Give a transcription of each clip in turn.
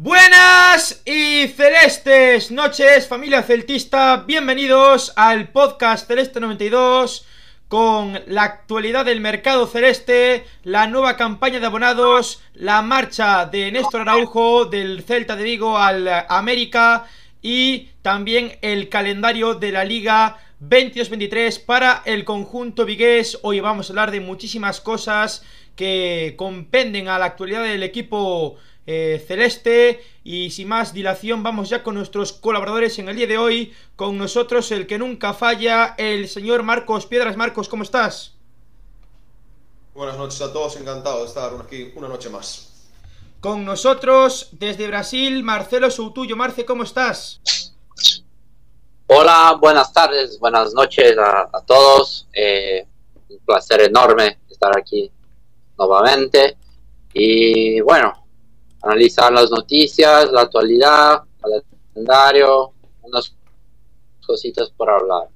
Buenas y celestes noches, familia celtista. Bienvenidos al podcast Celeste 92 con la actualidad del mercado celeste, la nueva campaña de abonados, la marcha de Néstor Araujo del Celta de Vigo al América y también el calendario de la Liga 22-23 para el conjunto vigués. Hoy vamos a hablar de muchísimas cosas que compenden a la actualidad del equipo eh, celeste y sin más dilación vamos ya con nuestros colaboradores en el día de hoy con nosotros el que nunca falla el señor Marcos Piedras Marcos ¿cómo estás? Buenas noches a todos encantado de estar aquí una noche más con nosotros desde Brasil Marcelo Soutuyo Marce ¿cómo estás? Hola buenas tardes buenas noches a, todos eh, un placer enorme estar aquí nuevamente. Y bueno, analizar las noticias, la actualidad, el calendario, unas cositas por hablar.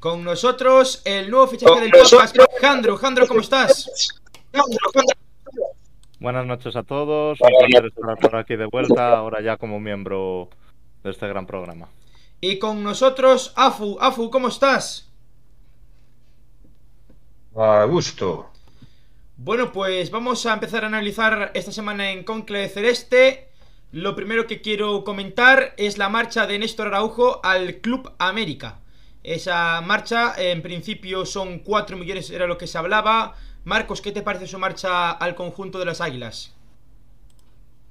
Con nosotros el nuevo fichaje del podcast, Jandro. Jandro, ¿cómo estás? Buenas noches a todos. Un placer estar por aquí de vuelta, ahora ya como miembro de este gran programa. Y con nosotros, Afu. Afu, ¿cómo estás? A gusto. Bueno, pues vamos a empezar a analizar esta semana en Conclave Celeste. Lo primero que quiero comentar es la marcha de Néstor Araujo al Club América. Esa marcha, en principio, son 4 millones, era lo que se hablaba. Marcos, ¿qué te parece su marcha al conjunto de las Águilas?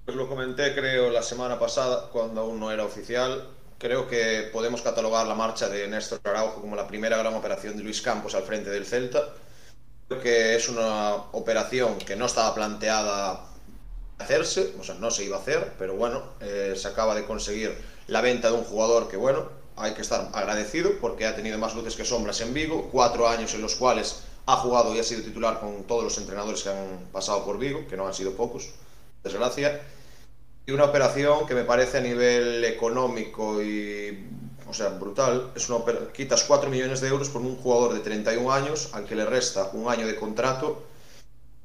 Pues lo comenté, creo, la semana pasada, cuando aún no era oficial. Creo que podemos catalogar la marcha de Néstor Araujo como la primera gran operación de Luis Campos al frente del Celta que es una operación que no estaba planteada hacerse, o sea, no se iba a hacer, pero bueno, eh, se acaba de conseguir la venta de un jugador que, bueno, hay que estar agradecido porque ha tenido más luces que sombras en Vigo, cuatro años en los cuales ha jugado y ha sido titular con todos los entrenadores que han pasado por Vigo, que no han sido pocos, desgracia, y una operación que me parece a nivel económico y o sea, brutal. Es una quitas 4 millones de euros por un jugador de 31 años al que le resta un año de contrato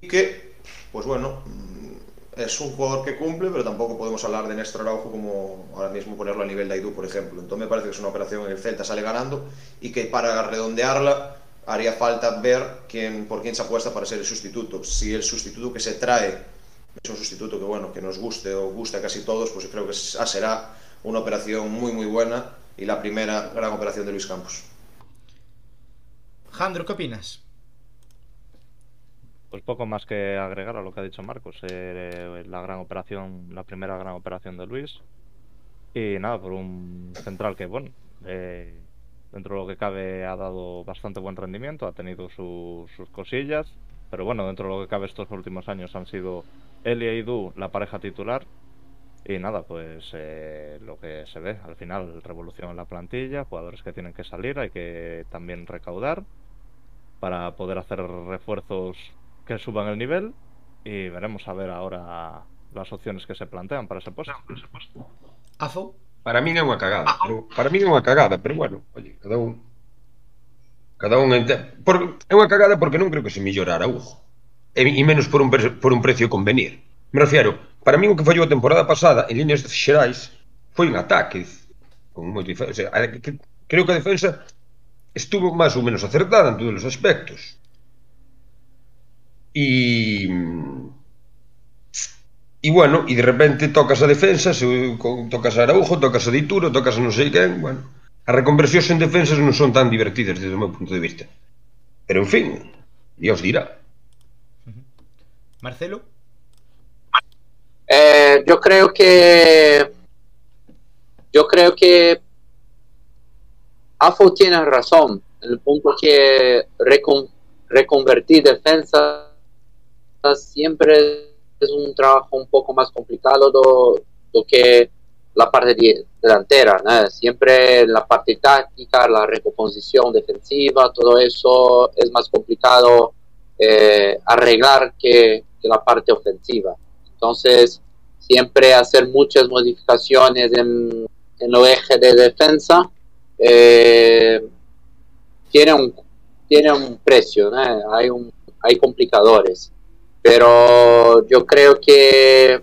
y que, pues bueno, mm, es un jugador que cumple, pero tampoco podemos hablar de Néstor Araujo como ahora mismo ponerlo a nivel de Aidú, por ejemplo. Entonces me parece que es una operación en el Celta sale ganando y que para redondearla haría falta ver quién, por quién se apuesta para ser el sustituto. Si el sustituto que se trae es un sustituto que bueno que nos guste o guste a casi todos, pues creo que será una operación muy muy buena y la primera gran operación de Luis Campos. Jandro, ¿qué opinas? Pues poco más que agregar a lo que ha dicho Marcos. Eh, la gran operación, la primera gran operación de Luis. Y nada, por un central que, bueno, eh, dentro de lo que cabe ha dado bastante buen rendimiento, ha tenido sus cosillas. Pero bueno, dentro de lo que cabe estos últimos años han sido él y Edu la pareja titular y nada, pues eh, lo que se ve al final, revolución en la plantilla, jugadores que tienen que salir, hay que también recaudar para poder hacer refuerzos que suban el nivel y veremos a ver ahora las opciones que se plantean para ese puesto. ¿Afu? Para mí é unha cagada, pero, para mí é unha cagada, pero bueno, oye, cada un cada un ente... por, é unha cagada porque non creo que se mellora Araujo. E, e menos por un, por un precio convenir. Me refiero, para mí o que fallou a temporada pasada en líneas xerais foi un ataque con moito o sea, que, creo que a defensa estuvo máis ou menos acertada en todos os aspectos. E e bueno, e de repente tocas a defensa se, tocas a Araujo, tocas a Dituro tocas a non sei quen, bueno as reconversións en defensas non son tan divertidas desde o meu punto de vista. Pero en fin, Dios dirá. Marcelo? Eh, yo creo que yo creo que AFO tiene razón en el punto que reconvertir defensa siempre es un trabajo un poco más complicado do, que la parte delantera. Siempre la parte táctica, la recomposición defensiva, todo eso es más complicado eh, arreglar que, que la parte ofensiva. Entonces, siempre hacer muchas modificaciones en, en el eje de defensa eh, tiene, un, tiene un precio, hay, un, hay complicadores. Pero yo creo que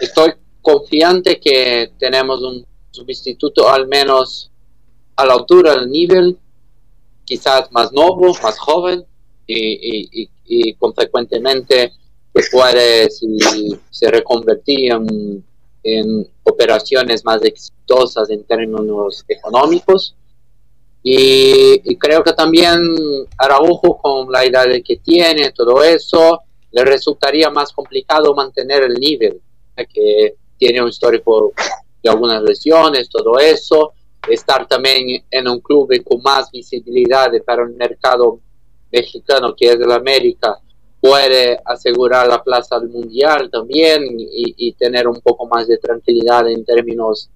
estoy confiante que tenemos un sustituto al menos a la altura del nivel, quizás más nuevo, más joven y, consecuentemente puede si se reconvertir en, operaciones más exitosas en términos económicos. Y, creo que también Araujo, con la edad que tiene, todo eso, le resultaría más complicado mantener el nivel, que tiene un histórico de algunas lesiones, todo eso, estar también en un club con más visibilidad para el mercado mexicano que es el América, puede asegurar la plaza del mundial también y, tener un poco más de tranquilidad en términos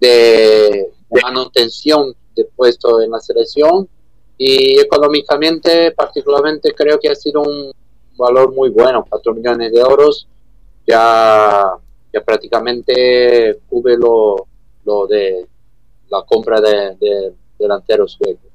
de, manutención de puesto en la selección y económicamente particularmente creo que ha sido un valor muy bueno, 4 millones de euros ya, ya prácticamente cubre lo, lo de la compra de, de delanteros suecos.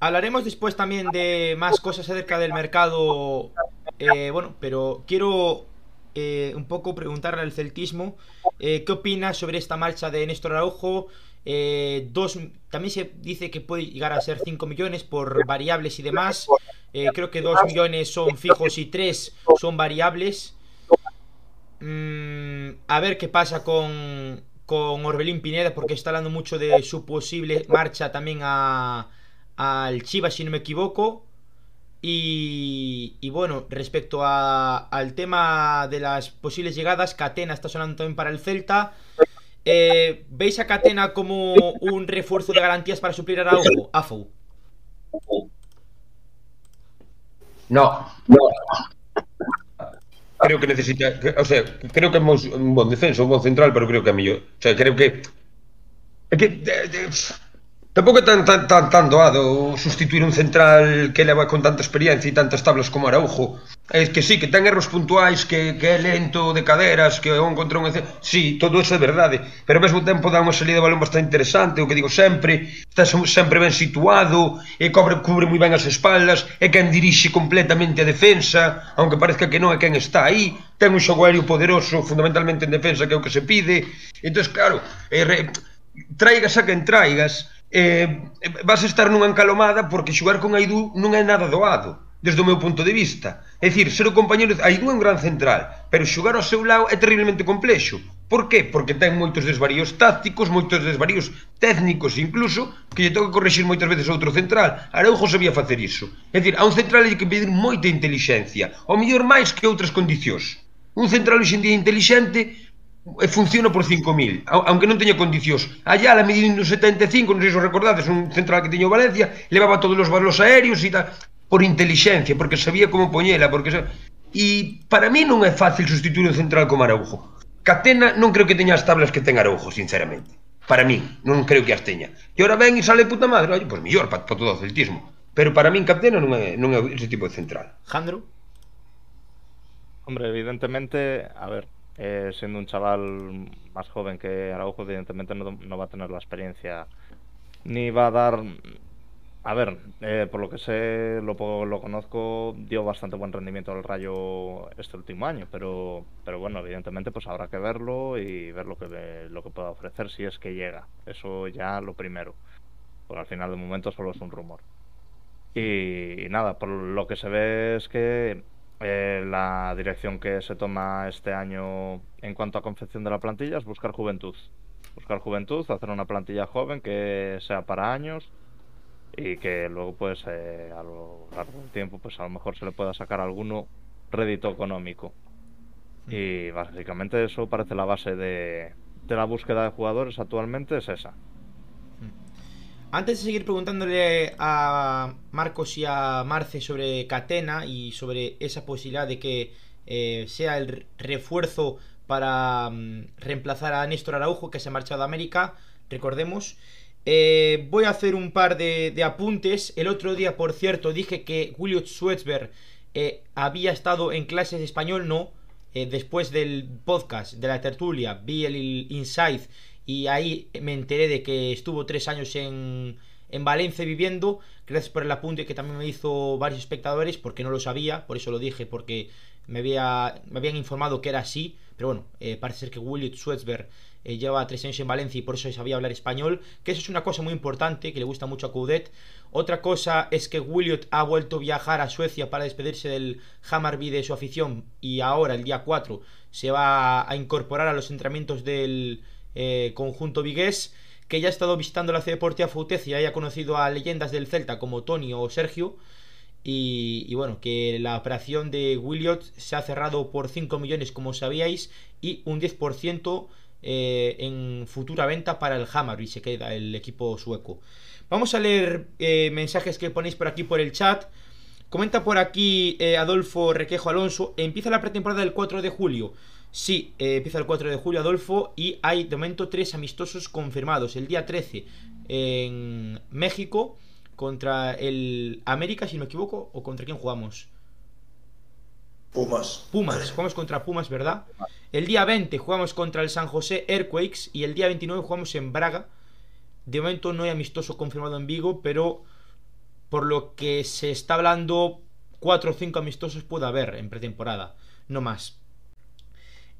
Hablaremos después también de más cosas acerca del mercado. Eh, bueno, pero quiero eh, un poco preguntarle al celtismo eh, qué opina sobre esta marcha de Néstor Araujo. dos, también se dice que puede llegar a ser 5 millones por variables y demás. creo que 2 millones son fijos y 3 son variables. Mm, a ver qué pasa con, con Orbelín Pineda, porque está hablando mucho de su posible marcha también a al Chivas, si no me equivoco. Y, y bueno, respecto a, al tema de las posibles llegadas, Catena está sonando también para el Celta. Eh, ¿Veis a Catena como un refuerzo de garantías para suplir a Araujo? AFO. No, no. Creo que necesita, o sea, creo que é un bon defensa, un bon central, pero creo que é mellor. O sea, creo que que de, de, Tampouco é tan, tan, tan, tan doado sustituir un central que leva con tanta experiencia e tantas tablas como Araujo. É que sí, que ten erros puntuais, que, que é lento de caderas, que é un contra un... Sí, todo eso é verdade, pero ao mesmo tempo dá unha salida de balón bastante interesante, o que digo sempre, está sempre ben situado, e cobre, cubre moi ben as espaldas, é quen dirixe completamente a defensa, aunque parezca que non é quen está aí, ten un xogo aéreo poderoso, fundamentalmente en defensa, que é o que se pide. Entón, claro, é re... traigas a quen traigas, eh, vas a estar nunha encalomada porque xogar con Aidú non é nada doado desde o meu punto de vista. É dicir, ser o compañero Aidú é un gran central, pero xogar ao seu lado é terriblemente complexo. Por qué? Porque ten moitos desvaríos tácticos, moitos desvaríos técnicos incluso, que lle toca corregir moitas veces outro central. Araujo sabía facer iso. É dicir, a un central hai que pedir moita intelixencia, ao mellor máis que outras condicións. Un central hoxe en día inteligente e funciona por 5.000, aunque non teña condicións. Allá, a medindo 75, non sei se recordades, un central que teño Valencia, levaba todos os balos aéreos e tal, por inteligencia, porque sabía como poñela, porque. E para mí non é fácil sustituir un central como Araujo. Catena non creo que teña as tablas que ten Araujo, sinceramente. Para mí, non creo que as teña. E ora ven e sale puta madre, oi, pois mellor para pa todo o celtismo. Pero para min Catena non é, non é ese tipo de central. Jandro? Hombre, evidentemente, a ver, eh, siendo un chaval más joven que Araujo, evidentemente no, no, va a tener la experiencia ni va a dar. A ver, eh, por lo que sé, lo, lo conozco, dio bastante buen rendimiento al Rayo este último año, pero, pero bueno, evidentemente pues habrá que verlo y ver lo que, lo que pueda ofrecer si es que llega. Eso ya lo primero, porque al final de momento solo es un rumor. Y, y nada, por lo que se ve es que eh, la dirección que se toma este año en cuanto a confección de la plantilla es buscar juventud. Buscar juventud, hacer una plantilla joven que sea para años y que luego pues eh, a lo largo del tiempo pues a lo mejor se le pueda sacar alguno rédito económico. Y básicamente eso parece la base de, de la búsqueda de jugadores actualmente es esa. Antes de seguir preguntándole a Marcos y a Marce sobre Catena y sobre esa posibilidad de que eh, sea el refuerzo para mm, reemplazar a Néstor Araujo que se ha marchado a América, recordemos. Eh, voy a hacer un par de, apuntes. El otro día, por cierto, dije que William Schwetzberg eh, había estado en clases de español, no. después del podcast, de la tertulia, vi el Insight y ahí me enteré de que estuvo tres años en, en Valencia viviendo. Gracias por el apunte que también me hizo varios espectadores, porque no lo sabía, por eso lo dije, porque me, había, me habían informado que era así. Pero bueno, eh, parece ser que William Schwetzberg eh, lleva tres años en Valencia y por eso sabía hablar español, que eso es una cosa muy importante, que le gusta mucho a Coudet. Otra cosa es que Williot ha vuelto a viajar a Suecia para despedirse del Hammarby de su afición y ahora, el día 4, se va a incorporar a los entrenamientos del eh, conjunto vigués, que ya ha estado visitando la ciudad deportiva Foutez y haya conocido a leyendas del Celta como Tony o Sergio. Y, y, bueno, que la operación de Williot se ha cerrado por 5 millones, como sabíais, y un 10% eh, en futura venta para el Hammarby, se queda el equipo sueco. Vamos a leer eh, mensajes que ponéis por aquí por el chat. Comenta por aquí eh, Adolfo Requejo Alonso. Empieza la pretemporada el 4 de julio. Sí, eh, empieza el 4 de julio, Adolfo. Y hay de momento tres amistosos confirmados. El día 13 en México contra el América, si no me equivoco. ¿O contra quién jugamos? Pumas. Pumas, jugamos contra Pumas, ¿verdad? El día 20 jugamos contra el San José Earthquakes y el día 29 jugamos en Braga. De momento no hay amistoso confirmado en Vigo, pero por lo que se está hablando, 4 o 5 amistosos puede haber en pretemporada, no más.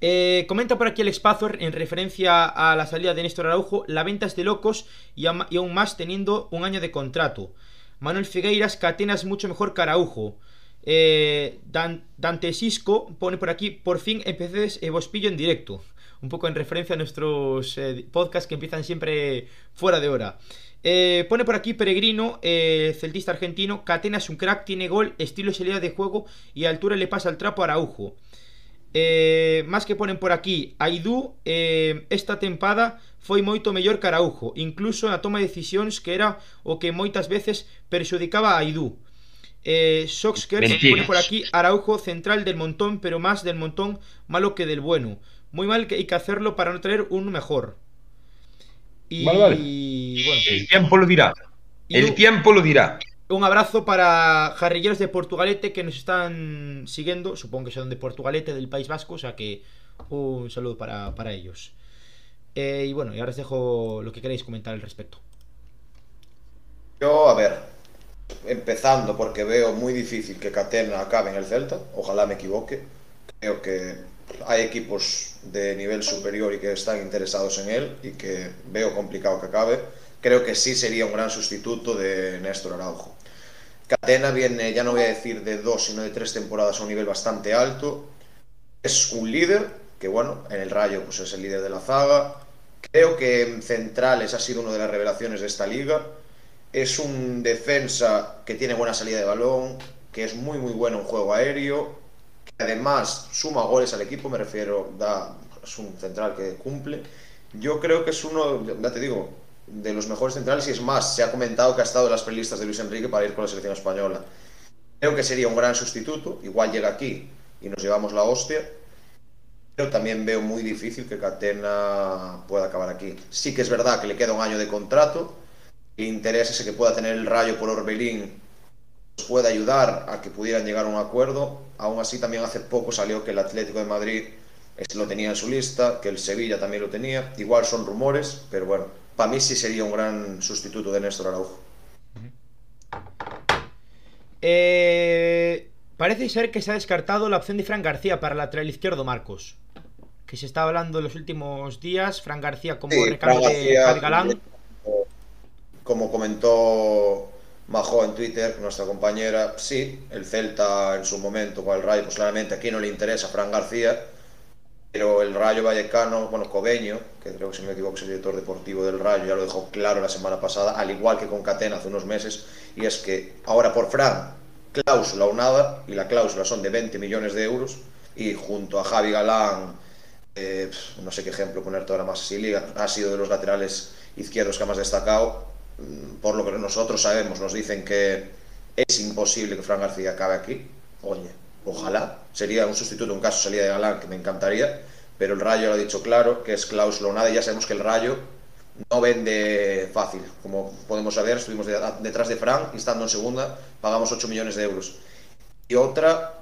Eh, comenta por aquí el Spazor en referencia a la salida de Néstor Araujo, la venta es de locos y, aún más teniendo un año de contrato. Manuel Figueiras, Catena es mucho mejor que Araujo. Eh, Dan, Dante Sisco pone por aquí, por fin empecé vos pillo en directo. Un poco en referencia a nuestros eh, podcasts que empiezan siempre fuera de hora. Eh, pone por aquí Peregrino, eh, celtista argentino. Catena es un crack, tiene gol, estilo y salida de juego y a altura le pasa el trapo a Araujo. Eh, más que ponen por aquí, Aidú eh, esta tempada foi moito mellor que Araujo, incluso na toma de decisións que era o que moitas veces perxudicaba a Aidú. Eh, Soxkers pone por aquí Araujo central del montón, pero más del montón malo que del bueno. Muy mal que hay que hacerlo para no traer un mejor. Y, Vale, vale. y bueno, El tiempo lo dirá. El tiempo lo dirá. Un abrazo para jarrilleros de Portugalete que nos están siguiendo. Supongo que son de Portugalete, del País Vasco. O sea que un saludo para, para ellos. Eh, y bueno, y ahora os dejo lo que queréis comentar al respecto. Yo, a ver, empezando porque veo muy difícil que Catena acabe en el Celta, ojalá me equivoque. Creo que hay equipos de nivel superior y que están interesados en él y que veo complicado que acabe. Creo que sí sería un gran sustituto de Néstor Araujo. Catena viene, ya no voy a decir de dos, sino de tres temporadas a un nivel bastante alto. Es un líder, que bueno, en el Rayo pues es el líder de la zaga. Creo que en centrales ha sido una de las revelaciones de esta liga. Es un defensa que tiene buena salida de balón, que es muy muy bueno en juego aéreo, que además suma goles al equipo, me refiero, da, es un central que cumple. Yo creo que es uno, ya te digo, de los mejores centrales y es más, se ha comentado que ha estado en las prelistas de Luis Enrique para ir con la selección española. Creo que sería un gran sustituto, igual llega aquí y nos llevamos la hostia, pero también veo muy difícil que Catena pueda acabar aquí. Sí que es verdad que le queda un año de contrato, el interés ese que pueda tener el Rayo por Orbelín nos puede ayudar a que pudieran llegar a un acuerdo. Aún así, también hace poco salió que el Atlético de Madrid lo tenía en su lista, que el Sevilla también lo tenía. Igual son rumores, pero bueno, para mí sí sería un gran sustituto de Néstor Araujo. Eh, parece ser que se ha descartado la opción de Fran García para el lateral izquierdo, Marcos. Que se está hablando en los últimos días. Fran García como Sí, recambio de Javi Galán. Como comentó Majo en Twitter, nuestra compañera, sí, el Celta en su momento con el Rayo, pues claramente aquí no le interesa a Fran García, pero el Rayo Vallecano, bueno, Cobeño, que creo que si no me equivoco es el director deportivo del Rayo, ya lo dejó claro la semana pasada, al igual que con Catena hace unos meses, y es que ahora por Fran, cláusula o nada, y la cláusula son de 20 millones de euros, y junto a Javi Galán, eh, no sé qué ejemplo ponerte ahora más Liga, ha sido de los laterales izquierdos que más destacado, Mm, por lo que nosotros sabemos, nos dicen que es imposible que Fran García acabe aquí. Oye, ojalá. Sería un sustituto en caso salida de Galán, que me encantaría. Pero el Rayo lo ha dicho claro, que es cláusula o nada. Y ya sabemos que el Rayo no vende fácil. Como podemos saber, estuvimos de- detrás de Fran estando en segunda, pagamos 8 millones de euros. Y otra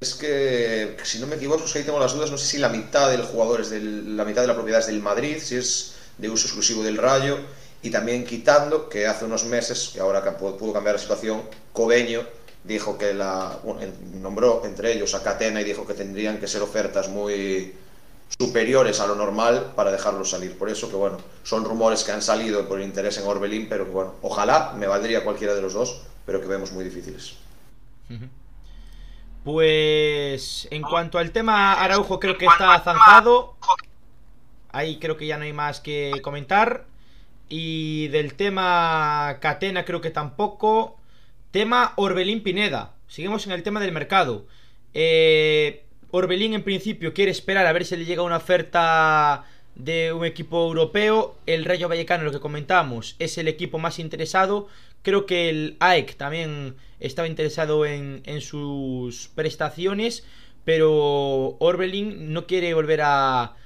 es que, si no me equivoco, es que ahí tengo las dudas. No sé si la mitad del jugador es del, la mitad de la propiedad es del Madrid, si es de uso exclusivo del Rayo. y también quitando que hace unos meses, que ahora pudo cambiar la situación, Cobeño dijo que la nombró entre ellos a Catena y dijo que tendrían que ser ofertas muy superiores a lo normal para dejarlo salir. Por eso que bueno, son rumores que han salido por interés en Orbelín, pero que bueno, ojalá me valdría cualquiera de los dos, pero que vemos muy difíciles. Pues en cuanto al tema Araujo creo que está zanjado. Ahí creo que ya no hay más que comentar. Y del tema Catena creo que tampoco. Tema Orbelín Pineda. Seguimos en el tema del mercado. Eh, Orbelín en principio quiere esperar a ver si le llega una oferta de un equipo europeo. El Rayo Vallecano, lo que comentamos, es el equipo más interesado. Creo que el AEK también estaba interesado en, sus prestaciones. Pero Orbelín no quiere volver a,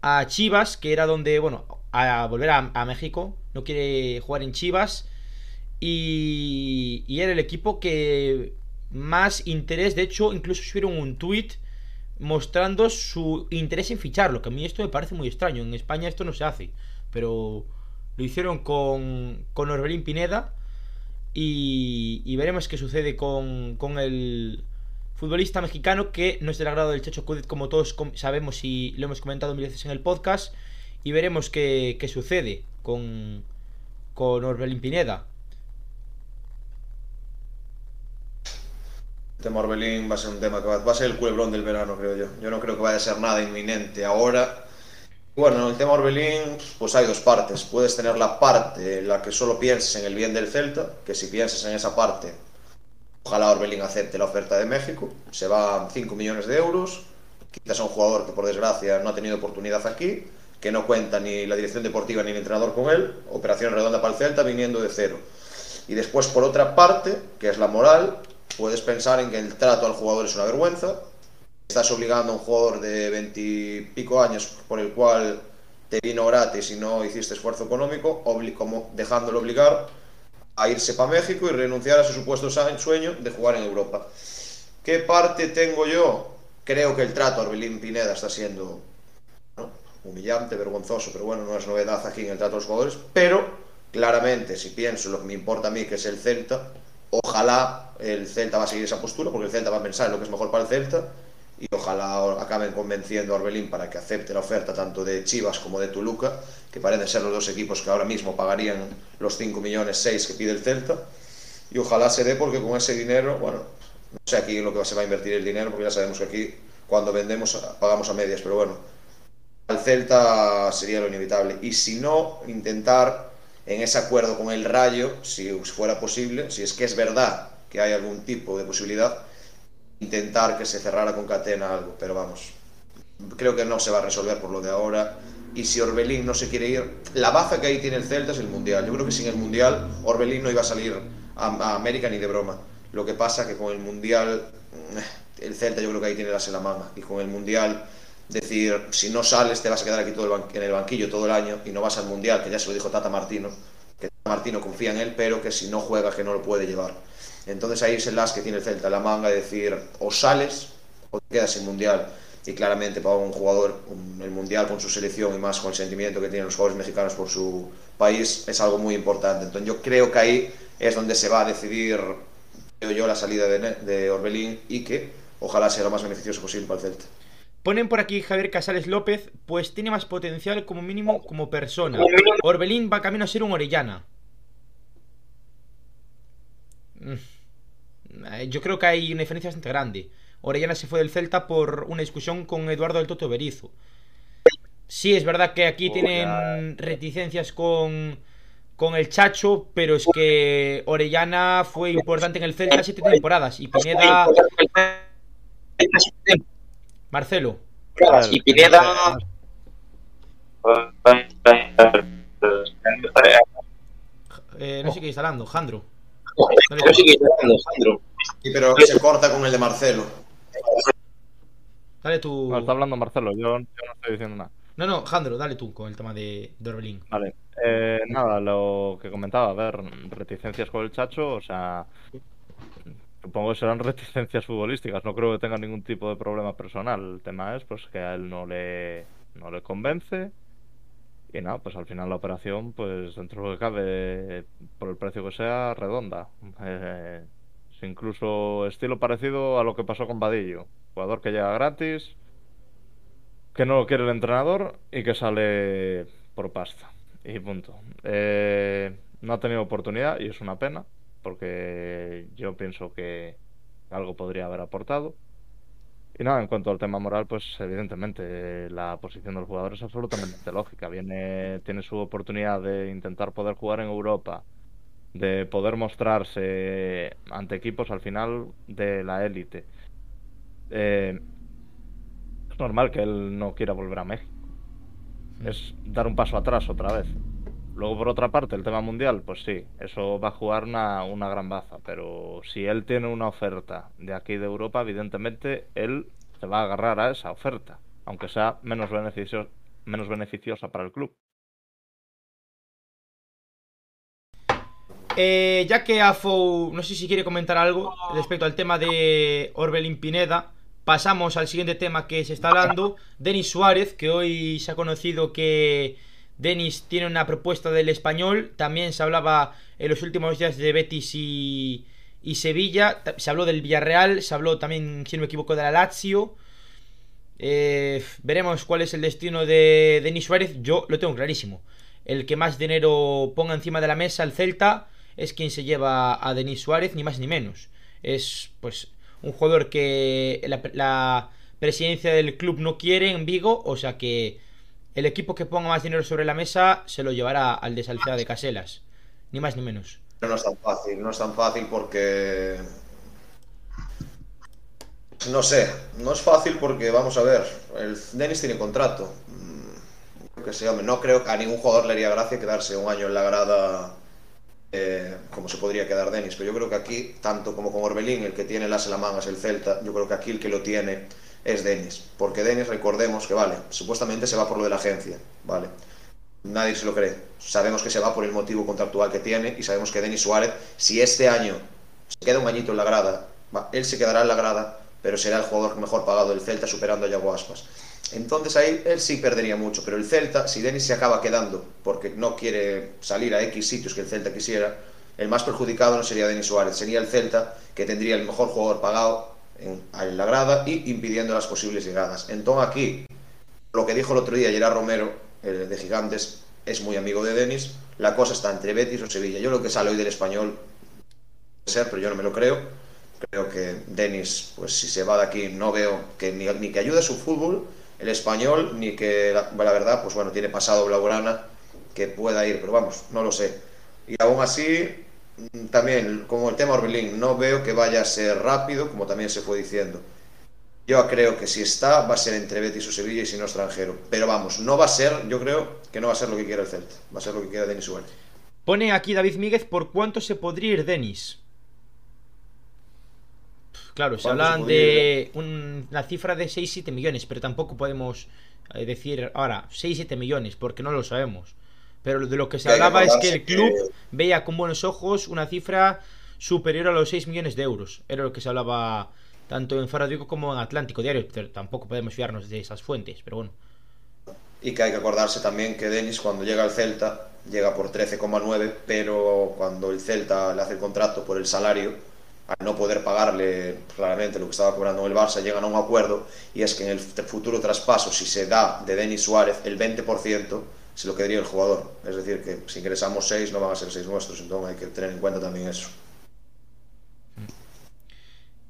a Chivas, que era donde, bueno, a volver a, México. No quiere jugar en Chivas. Y, y, era el equipo que más interés, de hecho, incluso subieron un tweet mostrando su interés en ficharlo, que a mí esto me parece muy extraño. En España esto no se hace, pero lo hicieron con, con Orbelín Pineda y, veremos qué sucede con, con, el futbolista mexicano que no es del agrado del Checho Cudit, como todos sabemos y lo hemos comentado mil veces en el podcast, y veremos qué, qué sucede con, con Orbelín Pineda. Tema Orbelín va a ser un tema que va, a ser el culebrón del verano, creo yo. Yo no creo que vaya a ser nada inminente ahora. Bueno, el tema Orbelín, pues hay dos partes. Puedes tener la parte en la que solo pienses en el bien del Celta, que si piensas en esa parte, ojalá Orbelín acepte la oferta de México. Se van 5 millones de euros. Quitas a un jugador que por desgracia no ha tenido oportunidad aquí, que no cuenta ni la dirección deportiva ni el entrenador con él. Operación redonda para el Celta viniendo de cero. Y después, por otra parte, que es la moral, puedes pensar en que el trato al jugador es una vergüenza, estás obligando a un jugador de veintipico años por el cual te vino gratis y no hiciste esfuerzo económico, como dejándolo obligar a irse para México y renunciar a su supuesto sueño de jugar en Europa. ¿Qué parte tengo yo? Creo que el trato a Orbelín Pineda está siendo humillante, vergonzoso, pero bueno, no es novedad aquí en el trato a los jugadores, pero claramente si pienso lo que me importa a mí, que es el Celta, Ojalá el Celta va a seguir esa postura, porque el Celta va a pensar en lo que es mejor para el Celta y ojalá acaben convenciendo a Orbelín para que acepte la oferta tanto de Chivas como de Toluca, que parecen ser los dos equipos que ahora mismo pagarían los 5 millones 6 que pide el Celta. Y ojalá se dé porque con ese dinero, bueno, no sé aquí lo que se va a invertir el dinero, porque ya sabemos que aquí cuando vendemos pagamos a medias, pero bueno, al Celta sería lo inevitable. Y si no, intentar en ese acuerdo con el Rayo, si fuera posible, si es que es verdad que hay algún tipo de posibilidad, intentar que se cerrara con Catena algo, pero vamos, creo que no se va a resolver por lo de ahora. Y si Orbelín no se quiere ir, la baza que ahí tiene el Celta es el Mundial. Yo creo que sin el Mundial Orbelín no iba a salir a, América ni de broma. Lo que pasa que con el Mundial, el Celta yo creo que ahí tiene la manga. Y con el Mundial decir, si no sales te vas a quedar aquí todo en el banquillo todo el año y no vas al Mundial, que ya se lo dijo Tata Martino, que Tata Martino confía en él, pero que si no juega que no lo puede llevar. Entonces ahí es el las que tiene el Celta, la manga de decir, o sales o te quedas sin Mundial. Y claramente para un jugador, el Mundial con su selección y más con el sentimiento que tienen los jugadores mexicanos por su país, es algo muy importante. Entonces yo creo que ahí es donde se va a decidir, creo yo, la salida de, de Orbelín y que ojalá sea lo más beneficioso posible para el Celta. Ponen por aquí Javier Casales López, pues tiene más potencial como mínimo como persona. Orbelín va camino a ser un Orellana. Mm. Eh, yo creo que hay una diferencia bastante grande. Orellana se fue del Celta por una discusión con Eduardo del Toto Berizo. Sí, es verdad que aquí tienen reticencias con, con el Chacho, pero es que Orellana fue importante en el Celta siete temporadas y Pineda Marcelo. y Pineda. Eh, no sigue instalando, Jandro. No sigue instalando, Jandro. Sí, pero se corta con el de Marcelo. Dale tú. No, está hablando Marcelo, yo, no estoy diciendo nada. No, no, Jandro, dale tú con el tema de, de Vale. Eh, nada, lo que comentaba, a ver, reticencias con el Chacho, o sea, Supongo que serán reticencias futbolísticas, no creo que tenga ningún tipo de problema personal. El tema es pues que a él no le, no le convence Y nada, pues al final la operación, pues dentro de lo que cabe, por el precio que sea, redonda. Eh, incluso estilo parecido a lo que pasó con Vadillo. Jugador que llega gratis, que no lo quiere el entrenador y que sale por pasta. Y punto. Eh, no ha tenido oportunidad y es una pena, porque yo pienso que algo podría haber aportado. Y nada, en cuanto al tema moral, pues evidentemente la posición del jugador es absolutamente lógica. Viene, tiene su oportunidad de intentar poder jugar en Europa, de poder mostrarse ante equipos al final de la élite. Eh, es normal que él no quiera volver a México. Es dar un paso atrás otra vez. Luego, por otra parte, el tema mundial, pues sí, eso va a jugar una, gran baza, pero si él tiene una oferta de aquí de Europa, evidentemente él se va a agarrar a esa oferta, aunque sea menos, beneficio, menos beneficiosa para el club. Eh, ya que AFO, no sé si quiere comentar algo respecto al tema de Orbelín Pineda, pasamos al siguiente tema que se está hablando. Denis Suárez, que hoy se ha conocido que Denis tiene una propuesta del español. También se hablaba en los últimos días de Betis y, Sevilla. Se habló del Villarreal. Se habló también, si no me equivoco, de la Lazio. Eh, veremos cuál es el destino de Denis Suárez. Yo lo tengo clarísimo. El que más dinero ponga encima de la mesa, el Celta, es quien se lleva a Denis Suárez, ni más ni menos. Es pues un jugador que la, la presidencia del club no quiere en Vigo, o sea que el equipo que ponga más dinero sobre la mesa se lo llevará al de de Caselas. Ni más ni menos. No es tan fácil, no es tan fácil porque. No sé, no es fácil porque, vamos a ver, el Dennis tiene contrato. Mm, que sé, hombre, no creo que a ningún jugador le haría gracia quedarse un año en la grada eh, como se podría quedar Denis, pero yo creo que aquí, tanto como con Orbelín, el que tiene las la manga es el Celta, yo creo que aquí el que lo tiene es Denis. Porque Denis, recordemos que, vale, supuestamente se va por lo de la agencia, vale. Nadie se lo cree. Sabemos que se va por el motivo contractual que tiene y sabemos que Denis Suárez, si este año se queda un añito en la grada, él se quedará en la grada, pero será el jugador mejor pagado del Celta superando a Yago Aspas. Entonces ahí él sí perdería mucho, pero el Celta, si Denis se acaba quedando porque no quiere salir a X sitios que el Celta quisiera, el más perjudicado no sería Denis Suárez, sería el Celta que tendría el mejor jugador pagado en, la grada y impidiendo las posibles llegadas. Entonces aquí, lo que dijo el otro día Gerard Romero, el de Gigantes, es muy amigo de Denis, la cosa está entre Betis o Sevilla. Yo lo que sale hoy del español, ser, pero yo no me lo creo. Creo que Denis, pues si se va de aquí, no veo que ni, ni que ayude a su fútbol, el español, ni que la, la verdad, pues bueno, tiene pasado Blaugrana que pueda ir, pero vamos, no lo sé. Y aún así, también, como el tema Orbelín, no veo que vaya a ser rápido, como también se fue diciendo. Yo creo que si está, va a ser entre Betis o Sevilla y si no extranjero. Pero vamos, no va a ser, yo creo que no va a ser lo que quiere el Celta. Va a ser lo que quiera Denis Suárez. Pone aquí David Míguez por cuánto se podría ir Denis. Claro, se hablan de una cifra de 6-7 millones, pero tampoco podemos eh, decir ahora 6-7 millones, porque no lo sabemos. Pero de lo que se hablaba es que el club veía con buenos ojos una cifra superior a los 6 millones de euros. Era lo que se hablaba tanto en Faradico como en Atlántico Diario. Pero tampoco podemos fiarnos de esas fuentes, pero bueno. Y que hay que acordarse también que Denis cuando llega al Celta llega por 13,9, pero cuando el Celta le hace el contrato por el salario, al no poder pagarle claramente lo que estaba cobrando el Barça, llegan a un acuerdo y es que en el futuro traspaso, si se da de Denis Suárez el 20%, se lo quedaría el jugador. Es decir, que si ingresamos 6 no van a ser 6 nuestros, entonces hay que tener en cuenta también eso.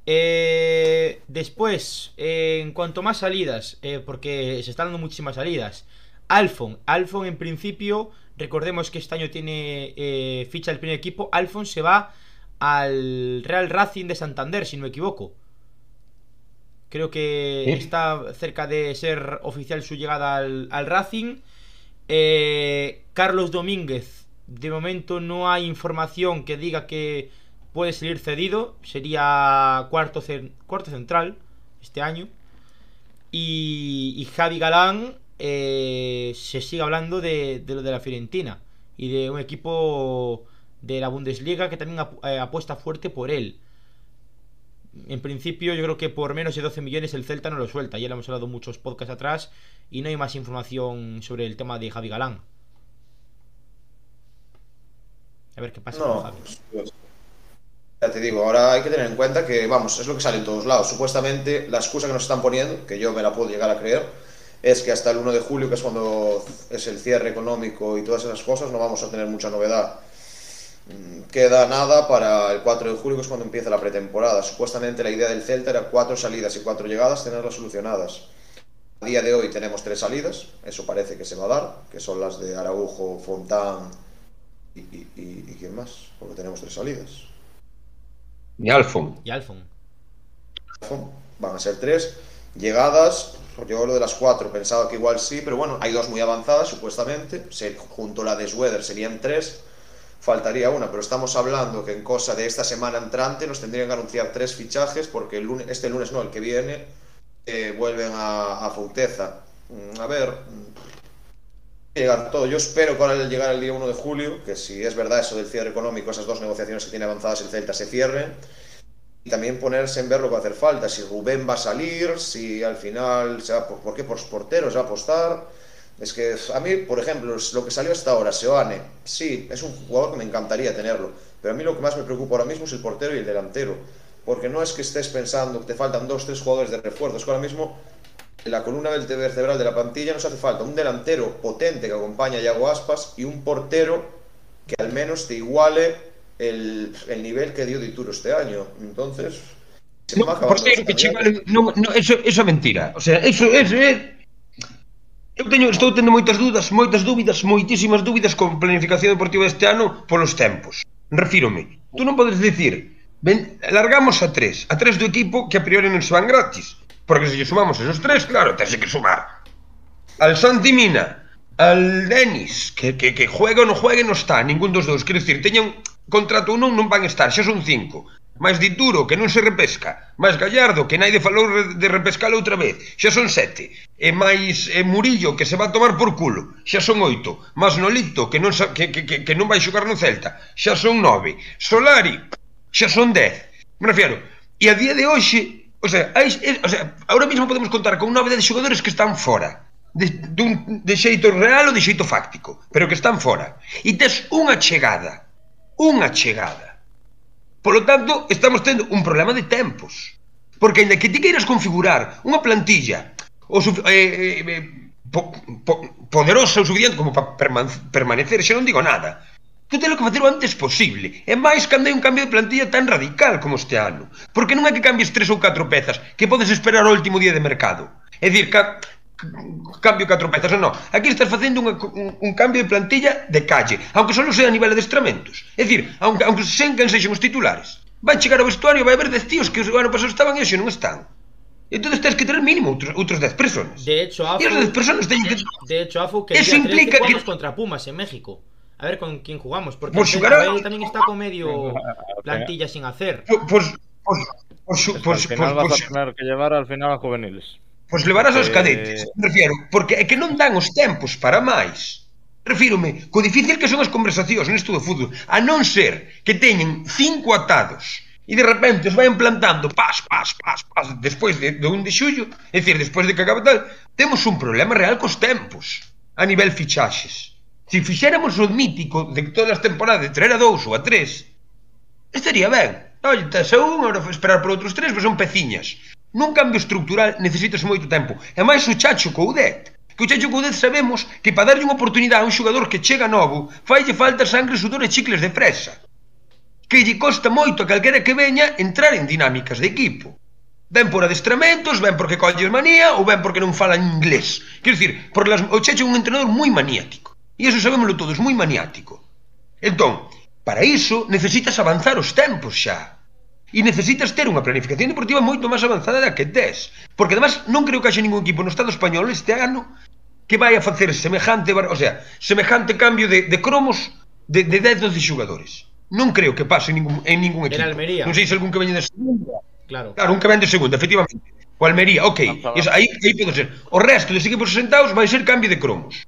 Eh, después, eh, en cuanto más salidas, eh, porque se están dando muchísimas salidas. Alfon, Alfon en principio, recordemos que este año tiene ficha del primer equipo. Alfon se va al Real Racing de Santander, si no me equivoco. Creo que está cerca de ser oficial su llegada al, al Racing. Eh, Carlos Domínguez, de momento no hay información que diga que puede salir cedido. Sería cuarto, cuarto central este año. Y, Javi Galán eh, se sigue hablando de, lo de la Fiorentina y de un equipo de la Bundesliga que también eh, apuesta fuerte por él en principio yo creo que por menos de 12 millones el Celta no lo suelta. Ya lo hemos hablado muchos podcasts atrás y no hay más información sobre el tema de Javi Galán. A ver qué pasa con Javi. Pues, pues, ya te digo, ahora hay que tener en cuenta que, vamos, es lo que sale en todos lados. Supuestamente la excusa que nos están poniendo, que yo me la puedo llegar a creer, es que hasta el 1 de julio, que es cuando es el cierre económico y todas esas cosas, no vamos a tener mucha novedad Mm, Queda nada para el 4 de julio, que es cuando empieza la pretemporada. Supuestamente la idea del Celta era cuatro salidas y cuatro llegadas, tenerlas solucionadas. A día de hoy tenemos tres salidas, eso parece que se va a dar, que son las de Araujo, Fontán y, y, y- y quién más, porque tenemos tres salidas. Ni Alfon. Y Alfon. Van a ser tres. Llegadas, yo lo de las cuatro pensaba que igual sí, pero bueno, hay dos muy avanzadas supuestamente. Se- junto a la de Schroeder serían tres. Faltaría una, pero estamos hablando que en cosa de esta semana entrante nos tendrían que anunciar tres fichajes porque el lunes, este lunes no, el que viene, eh, vuelven a, a. Mm, A ver, mm, llegar todo. Yo espero que al llegar el día 1 de julio, que si es verdad eso del cierre económico, esas dos negociaciones que tiene avanzadas el Celta se cierren, y también ponerse en ver lo que va a hacer falta, si Rubén va a salir, si al final, se ¿por qué por porteros va a apostar? Es que a mí, por ejemplo, es lo que salió hasta ahora, Seoane, sí, es un jugador que me encantaría tenerlo, pero a mí lo que más me preocupa ahora mismo es el portero y el delantero, porque no es que estés pensando que te faltan dos, tres jugadores de refuerzo, es que ahora mismo en la columna vertebral de la plantilla nos hace falta un delantero potente que acompañe a Yago Aspas y un portero que al menos te iguale el, el nivel que dio Dituro este año. Entonces, se No, que vale, non, non, eso, eso é mentira. O sea, eso, eso é... Eu teño, estou tendo moitas dúdas, moitas dúbidas, moitísimas dúbidas con planificación deportiva este ano polos tempos. Refírome, tú non podes dicir, ben, largamos a tres, a tres do equipo que a priori non se van gratis, porque se lle sumamos esos tres, claro, tense que sumar. Al Santi Mina, al Denis, que, que, que juega ou non juegue non está, ningún dos dous, quero dicir, teñen contrato un non van estar, xa son cinco máis Dituro, que non se repesca, máis Gallardo, que naide falou de repescalo outra vez, xa son sete, e máis e Murillo, que se va a tomar por culo, xa son oito, máis Nolito, que non, sa, que, que, que, que non vai xogar no Celta, xa son nove, Solari, xa son dez, me refiero, e a día de hoxe, o sea, hai, o sea ahora mesmo podemos contar con nove de xogadores que están fora, de, dun, de xeito real ou de xeito fáctico, pero que están fora, e tes unha chegada, unha chegada, Polo tanto, estamos tendo un problema de tempos. Porque ainda que ti queiras configurar unha plantilla o eh, eh, eh, po, po, poderosa o suficiente como para perman permanecer, xa non digo nada. Tú tens que facer o antes posible. E máis cando hai un cambio de plantilla tan radical como este ano. Porque non é que cambies tres ou catro pezas que podes esperar o último día de mercado. É dicir, ca, cambio catro pezas, non, non. Aquí estás facendo un, un cambio de plantilla de calle, aunque só sea a nivel de estramentos. É dicir, aunque, aunque sen quen sexan os titulares. Van chegar ao vestuario e vai haber 10 tíos que o ano pasado estaban e hoxe non están. Entón tens que ter mínimo outros, outros 10 personas. De hecho, E as 10 Afu, personas teñen que... de hecho, Afu, que Eso día 13 implica que- contra Pumas en México. A ver con quién jugamos, porque Pues Abel también está con medio plantilla sin hacer. Pois, pois, pois, pois, Es que pois, al final pois, vas pois, a tener que llevar al final a juveniles. Pois levarás aos eh... cadetes, me refiero, porque é que non dan os tempos para máis. Refírome co difícil que son as conversacións neste do fútbol, a non ser que teñen cinco atados e de repente os vayan plantando pas, pas, pas, pas, despois de, de un de xullo, é dicir, despois de que acaba tal, temos un problema real cos tempos a nivel fichaxes. Se fixéramos o mítico de que todas as temporadas de traer a dous ou a tres, estaría ben. Oye, tes a un, agora esperar por outros tres, pois son peciñas. Nun cambio estructural necesitas moito tempo. E máis o Chacho Coudet. Que o Chacho Coudet sabemos que para darlle unha oportunidade a un xogador que chega novo, faille falta sangre, sudor e chicles de fresa. Que lle costa moito a calquera que veña entrar en dinámicas de equipo. Ben por adestramentos, ben porque colles manía ou ben porque non falan inglés. Quer dicir, por las... o chacho é un entrenador moi maniático. E iso sabémoslo todos, moi maniático. Entón, para iso necesitas avanzar os tempos xa e necesitas ter unha planificación deportiva moito máis avanzada da que tes. Porque además non creo que haxe ningún equipo no Estado español este ano que vai a facer semejante, o sea, semejante cambio de, de cromos de, de 10 12 xogadores. Non creo que pase ningún, en ningún equipo. En Almería. Non sei se algún que veñe de segunda. Claro. Claro, un que ven de segunda, efectivamente. O Almería, ok. Eso, aí, aí pode ser. O resto dos equipos sentados vai ser cambio de cromos.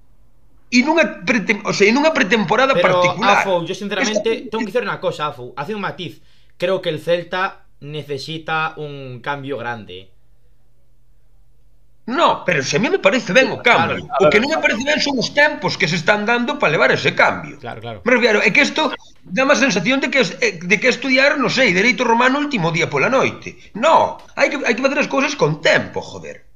E nunha, pretem o sea, nunha pretemporada Pero, particular. Afo, yo sinceramente Esta... tengo que dizer unha cosa, Afo, hace un matiz creo que el Celta necesita un cambio grande. No, pero se a mí me parece ben o cambio. Claro, claro, o que non me parece ben son os tempos que se están dando para levar ese cambio. Claro, claro. Me refiero, é que isto dá má sensación de que eh, de que estudiar, non sei, dereito romano último día pola noite. No, hai que hai que facer as cousas con tempo, joder.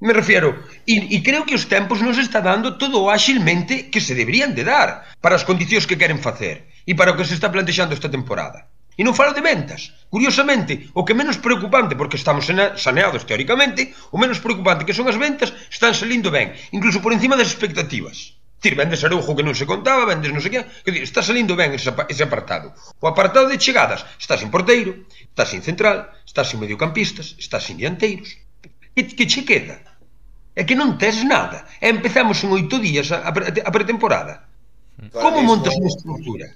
Me refiero, e, e creo que os tempos non se está dando todo o áxilmente que se deberían de dar para as condicións que queren facer e para o que se está plantexando esta temporada. E non falo de ventas. Curiosamente, o que menos preocupante, porque estamos saneados teóricamente, o menos preocupante que son as ventas, están salindo ben, incluso por encima das expectativas. Tir, vendes aroujo que non se contaba, vendes non sei que... que dir, está salindo ben ese, ese apartado. O apartado de chegadas, está sin porteiro, está sin central, está sin mediocampistas, está sin dianteiros. Que, que che queda? É que non tes nada. E empezamos en oito días a, a pretemporada. Mm. Como montas unha estrutura?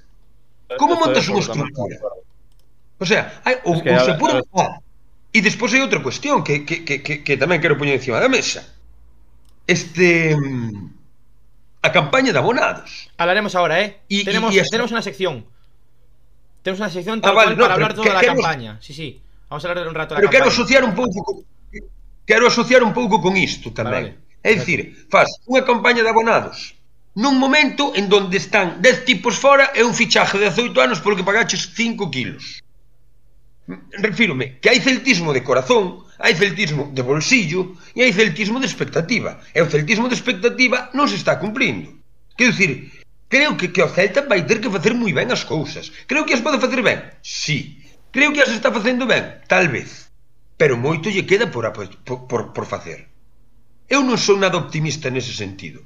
Como montas unha estrutura? O sea, hai, o, es que, o se pura a... E despois hai outra cuestión que, que, que, que, que tamén quero poñer encima da mesa. Este mm, a campaña de abonados. Hablaremos ahora, ¿eh? Y, tenemos, y hasta... tenemos una sección. Tenemos una sección ah, tal ah, vale, cual no, para hablar toda que, la queremos... campaña. Sí, sí. Vamos a hablar un rato da Pero campaña. quero asociar un pouco con, quero asociar un pouco con isto tamén. Vale. É dicir, faz unha campaña de abonados nun momento en donde están 10 tipos fora e un fichaje de 18 anos porque pagaches 5 kilos refírome que hai celtismo de corazón, hai celtismo de bolsillo e hai celtismo de expectativa. E o celtismo de expectativa non se está cumprindo. Quero dicir, creo que, que o Celta vai ter que facer moi ben as cousas. Creo que as pode facer ben? Sí. Creo que as está facendo ben? Tal vez. Pero moito lle queda por, por, por, por facer. Eu non sou nada optimista nese sentido.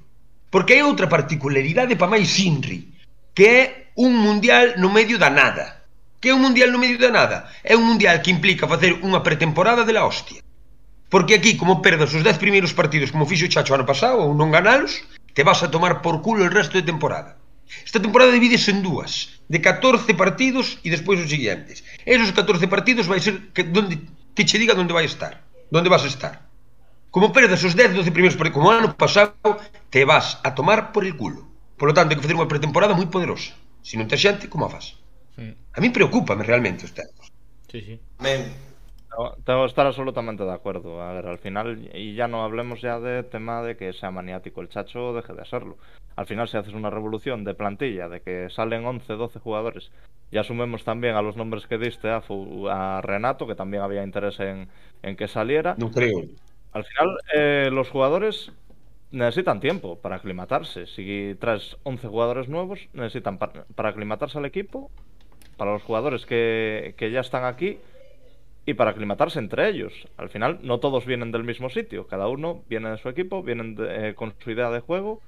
Porque hai outra particularidade para máis Inri, que é un mundial no medio da nada. Que é un mundial no medio da nada. É un mundial que implica facer unha pretemporada de la hostia. Porque aquí, como perdas os 10 primeiros partidos como fixo Chacho ano pasado, ou non ganalos, te vas a tomar por culo el resto de temporada. Esta temporada divides en dúas, de 14 partidos e despois os siguientes. Esos 14 partidos vai ser que donde que che diga onde vai estar, onde vas a estar. Como perdas os 10, 12 primeiros partidos, como ano pasado, te vas a tomar por el culo. Por lo tanto, hai que facer unha pretemporada moi poderosa. Se non te xente, como a faz? A mí preocupame realmente os tempos. Sí, sí. Men. Tengo que estar absolutamente de acuerdo. A ver, al final, y ya no hablemos ya de tema de que sea maniático el chacho o deje de serlo. Al final, si haces una revolución de plantilla, de que salen 11, 12 jugadores, y asumemos también a los nombres que diste a, a Renato, que también había interés en, en que saliera. No creo. Al final, eh, los jugadores necesitan tiempo para aclimatarse. Si traes 11 jugadores nuevos, necesitan para, para aclimatarse al equipo para los jugadores que, que ya están aquí y para aclimatarse entre ellos. Al final, no todos vienen del mismo sitio, cada uno viene de su equipo, vienen eh, con su idea de juego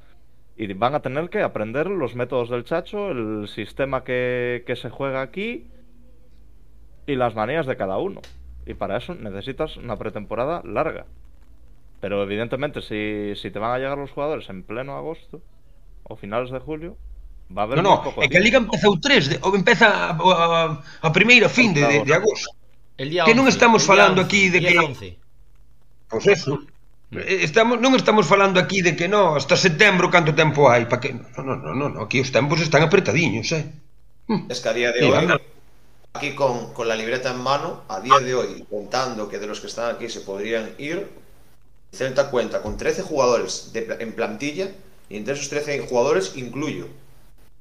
y van a tener que aprender los métodos del Chacho, el sistema que, que se juega aquí y las manías de cada uno. Y para eso necesitas una pretemporada larga. Pero evidentemente, si, si te van a llegar los jugadores en pleno agosto o finales de julio, Va haber no, no, é que a Liga empeza o 3 de, empeza a, a, a primeira fin de, de, de agosto. El día 11, que non estamos falando 11, aquí de que 11. Pois pues eso. Eh, estamos, non estamos falando aquí de que no, hasta setembro canto tempo hai para que... No, no, no, no, no, aquí os tempos están apretadiños, eh? Mm. Es que a día de hoy, aquí con, con la libreta en mano, a día de hoy, contando que de los que están aquí se podrían ir, Celta cuenta con 13 jugadores de, en plantilla y entre esos 13 jugadores incluyo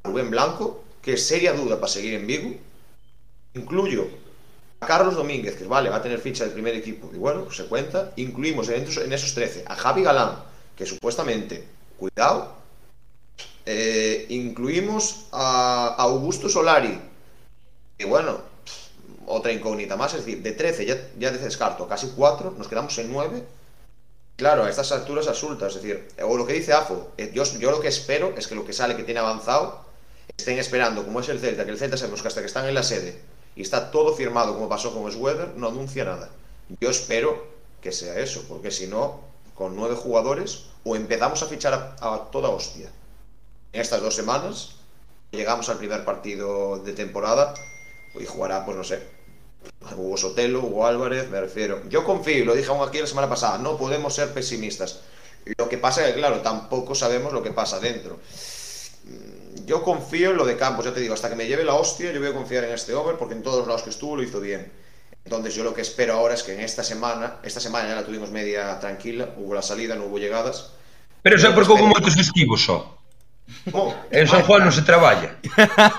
Rubén Blanco, que es seria duda para seguir en Vigo. Incluyo a Carlos Domínguez, que vale, va a tener ficha del primer equipo, y bueno, se cuenta. Incluimos en esos, en esos 13 a Javi Galán, que supuestamente, cuidado. Eh, incluimos a, Augusto Solari, y bueno, otra incógnita más, es decir, de 13 ya, ya descarto casi 4, nos quedamos en 9. Claro, a estas alturas asultas, es decir, o lo que dice AFO, eh, yo, yo lo que espero es que lo que sale que tiene avanzado estén esperando, como es el Celta, que el Celta sabemos que hasta que están en la sede y está todo firmado como pasó con Weather, no anuncia nada. Yo espero que sea eso, porque si no, con nueve jugadores, o empezamos a fichar a, a toda hostia en estas dos semanas, llegamos al primer partido de temporada y jugará, pues no sé, Hugo Sotelo, Hugo Álvarez, me refiero. Yo confío, lo dije aún aquí la semana pasada, no podemos ser pesimistas. Lo que pasa es que, claro, tampoco sabemos lo que pasa dentro yo confío en lo de Campos, ya te digo, hasta que me lleve la hostia, yo voy a confiar en este hombre porque en todos los lados que estuvo lo hizo bien. Entonces yo lo que espero ahora es que en esta semana, esta semana ya la tuvimos media tranquila, hubo la salida, no hubo llegadas. Pero xa porque houve moitos esquivos só. Oh, en San Juan non se traballa.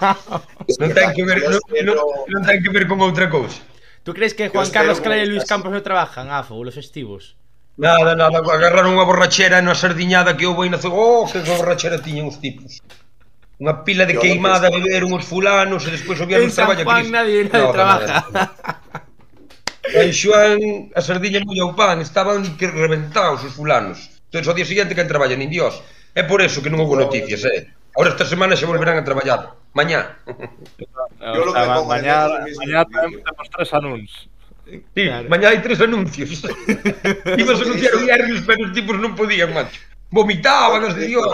non ten que ver, non, non, non ten que ver con outra cousa. Tú crees que Juan Carlos Clare e Luis Campos no trabajan, Afo, los estivos? Nada, nada, agarraron unha borrachera na sardiñada que houve e nace, oh, que borrachera tiñen os tipos unha pila de queimada beberon os fulanos e despois o viernes traballa Cristo. En San Juan nadie, nadie no, trabaja. En Xuan a sardiña moi o pan, estaban que reventados os fulanos. Entón, ao día seguinte, que traballa, nin Dios. É por eso que non houve noticias, eh. Ahora esta semana xa volverán a traballar. Mañá. Yo lo que pongo mañá, mañá temos tres anuncios. Sí, claro. mañá hai tres anuncios. Ibas a anunciar o viernes, pero os tipos non podían, macho. Vomitaban, as de Dios.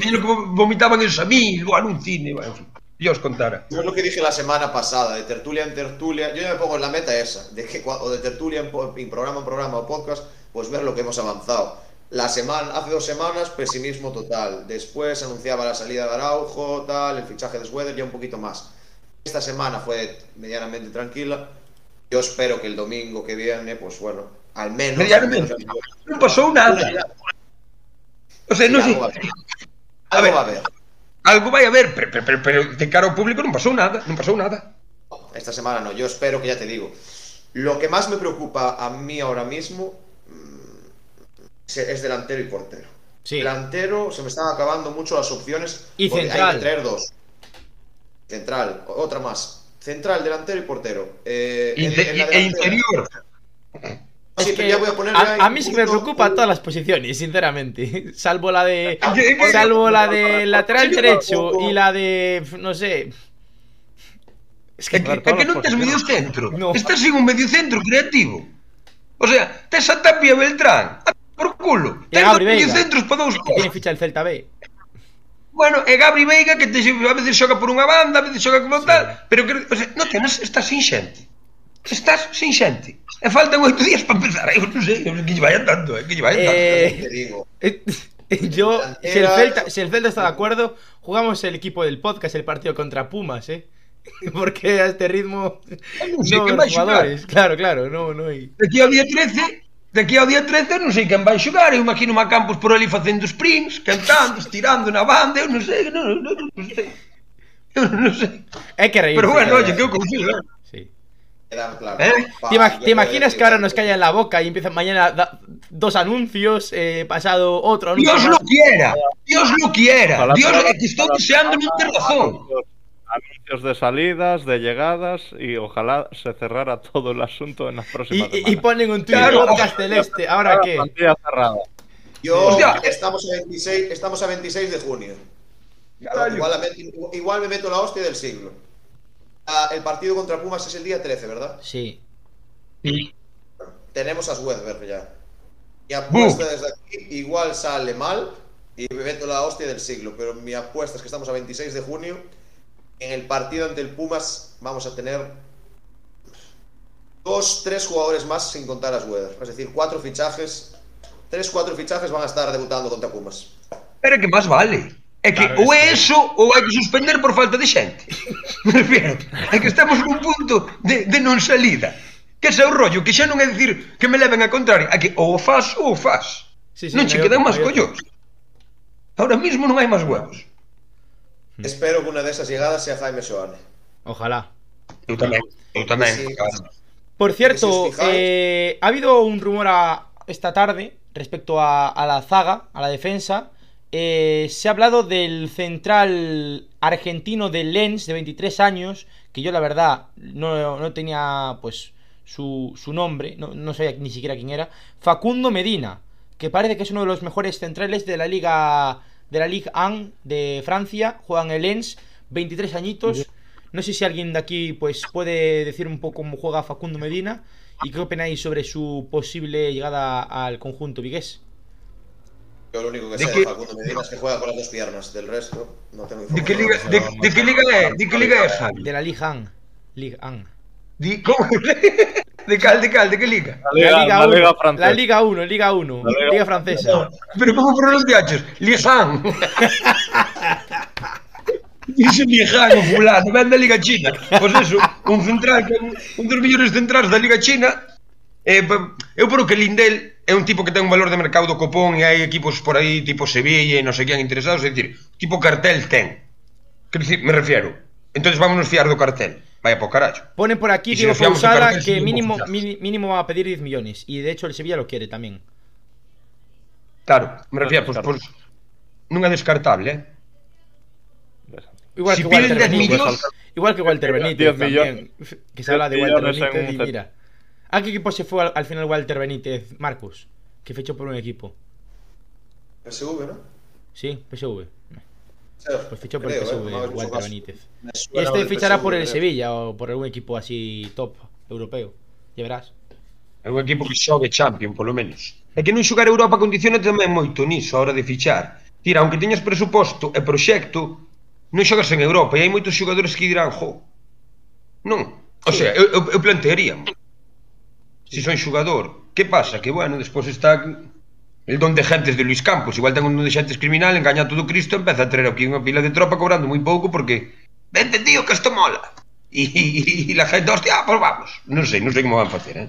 Que vomitaban en Samil, o anuncine, bueno, en fin. Dios contara. Yo es lo que dije la semana pasada, de tertulia en tertulia. Yo ya me pongo en la meta esa, de que o de tertulia en, en programa en programa o podcast, pues ver lo que hemos avanzado. La semana, hace dos semanas, pesimismo total. Después anunciaba la salida de Araujo, tal, el fichaje de Schroeder, ya un poquito más. Esta semana fue medianamente tranquila. Yo espero que el domingo que viene, pues bueno, al menos. al menos- Medianamente. Non pasou nada. O sea, non sei. algo va a haber. A Algo ver. va a haber. Algo vai haber, pero, pero, pero, pero de cara ao público non pasou nada, non pasou nada. Esta semana no, yo espero que ya te digo. Lo que más me preocupa a mí ahora mismo mm, es delantero y portero. Sí. Delantero se me están acabando mucho las opciones. Y central. Hay que traer dos. Central, otra más. Central, delantero y portero. Eh, en- Inte- en la e interior. Sí, Es pero que ya voy a poner a, ya a un mí sí me preocupa todas las posiciones, sinceramente. Salvo la de. Salvo la de lateral derecho y la de. No sé. Es que. É que, que non tes medio centro. No. Estás sin un medio centro creativo. O sea, tes a Tapia Beltrán. A por culo. Gabri dos medio centros para dous que tiene ficha el Celta B. Bueno, e Gabri Veiga que te, a veces xoga por unha banda, a veces xoga como tal, pero que, o sea, non tenes, estás sin xente. estás sin xente. E faltan oito días para empezar. Eu non sei, eu que lle vai andando, eh, que lle vai andando. Eh, eh, yo, si el, Celta, si el Celta está de acuerdo, jugamos el equipo del podcast, el partido contra Pumas, ¿eh? Porque a este ritmo non sei no quen vai jugadores. Xugar. Claro, claro, no, no hay... De Aquí ao día 13, de aquí ao día 13 non sei quen vai xogar, eu imagino a Campos por ali facendo sprints, cantando, estirando na banda, eu non sei, non, non, non sei. Eu non sei. É que reírse. Pero bueno, oye, que eu confío. Eh? Claro. ¿Eh? ¿Te, imaginas que ahora nos calla en la boca y empiezan mañana dos anuncios, eh, pasado otro anuncio? Dios lo quiera, Dios lo quiera. Ojalá Dios, é que estou deseando non ter razón. Anuncios, de salidas, de llegadas y ojalá se cerrara todo el asunto en las próximas y- y ponen un tuit Claro. podcast celeste. ¿Ahora qué? Cerrada. Yo Hostia. estamos a 26, estamos a 26 de junio. Igual me meto la hostia del siglo. Ah, el partido contra Pumas es el día 13, ¿verdad? Sí. Tenemos a Swedberg ya. Mi apuesta desde aquí igual sale mal y me meto la hostia del siglo, pero mi apuesta es que estamos a 26 de junio. En el partido ante el Pumas vamos a tener dos, tres jugadores más sin contar a Sweder. Es decir, cuatro fichajes. Tres, cuatro fichajes van a estar debutando contra Pumas. Pero que máis vale. É que claro, ou é eso ou hai que suspender por falta de xente. Me refiero, é que estamos nun punto de, de non salida. Que é o rollo, que xa non é dicir que me leven a contraria, é que ou faz ou faz. Sí, sí, non che quedan máis collóns. Ahora mismo non hai máis huevos. Hmm. Espero que unha desas llegadas sea Jaime Soane. Ojalá. Eu tamén, eu tamén. Sí, claro. Por cierto, eh, ha habido un rumor a esta tarde respecto a, a la zaga, a la defensa, Eh, se ha hablado del central argentino de Lens de 23 años, que yo la verdad no, no tenía pues su, su nombre, no, no sabía ni siquiera quién era. Facundo Medina, que parece que es uno de los mejores centrales de la liga de la Ligue 1 de Francia, juega en el Lens, 23 añitos. No sé si alguien de aquí pues puede decir un poco cómo juega Facundo Medina y qué opináis sobre su posible llegada al conjunto vigués. Yo lo único que ¿De sé qué- de Facundo Medina es que juega con las dos piernas. Del resto, no tengo De que información. liga, de, de que liga é? De que liga Javi? De la 1. 1. Di, como? De cal, de cal, de que liga? La Liga, la uno, Liga francesa. La Liga 1, Liga 1. La Liga- Liga francesa. Pero como pronunciaches? Lijan. Dice Lijan o fulano, ven da Liga China. Pois eso, un central, que un, dos mellores centrais da Liga China. Eh, pa- eu por o que Lindel é un tipo que ten un valor de mercado do copón e hai equipos por aí tipo Sevilla e non sei quen interesados, é dicir, tipo cartel ten. Quero dicir, me refiero. Entonces vámonos fiar do cartel. Vaya por carallo. Ponen por aquí si Diego de Pausada cartel, que mínimo, mínimo va a pedir 10 millones. Y de hecho el Sevilla lo quiere también. Claro, me refiero, descartable. pois, non é descartable, eh? Igual Si que piden Walter 10 Benítez. millones- Igual que Walter 10 Benítez también. millones. Que se habla de 10 Walter Benítez y mira. A que equipo se foi al, al final Walter Benítez, Marcos? Que fechou por un equipo. PSV, ¿no? Sí, PSV. Claro, pues fichó por creo, el PSV, eh, Walter caso. Benítez. Y este fichará PSV, por el creo. Sevilla o por algún equipo así top europeo. Ya verás. Algún equipo que xogue Champions, polo menos. É que non xogar Europa condiciona tamén moito niso a hora de fichar. Tira, aunque teñas presuposto e proxecto, non xogas en Europa e hai moitos xogadores que dirán, jo, non. O sea, eu, eu, eu plantearía. Si son xogador, que pasa? Que, bueno, despois está el don de gentes de Luis Campos. Igual ten un don de xentes criminal, engaña a todo Cristo, empeza a traer aquí unha pila de tropa cobrando moi pouco porque vente, tío, que isto mola. E la gente, hostia, pues vamos. Non sei, non sei como van facer, eh?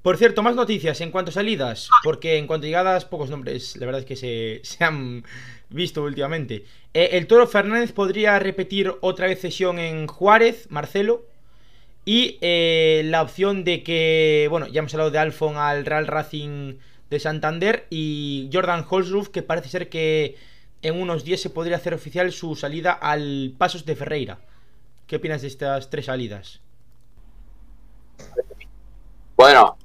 Por cierto, más noticias en cuanto a salidas, porque en cuanto a llegadas, pocos nombres, la verdad es que se, se han visto últimamente. Eh, el Toro Fernández podría repetir otra vez sesión en Juárez, Marcelo. Y eh, la opción de que, bueno, ya hemos hablado de Alfon al Real Racing de Santander y Jordan Holsroof, que parece ser que en unos días se podría hacer oficial su salida al Pasos de Ferreira. ¿Qué opinas de estas tres salidas? Bueno,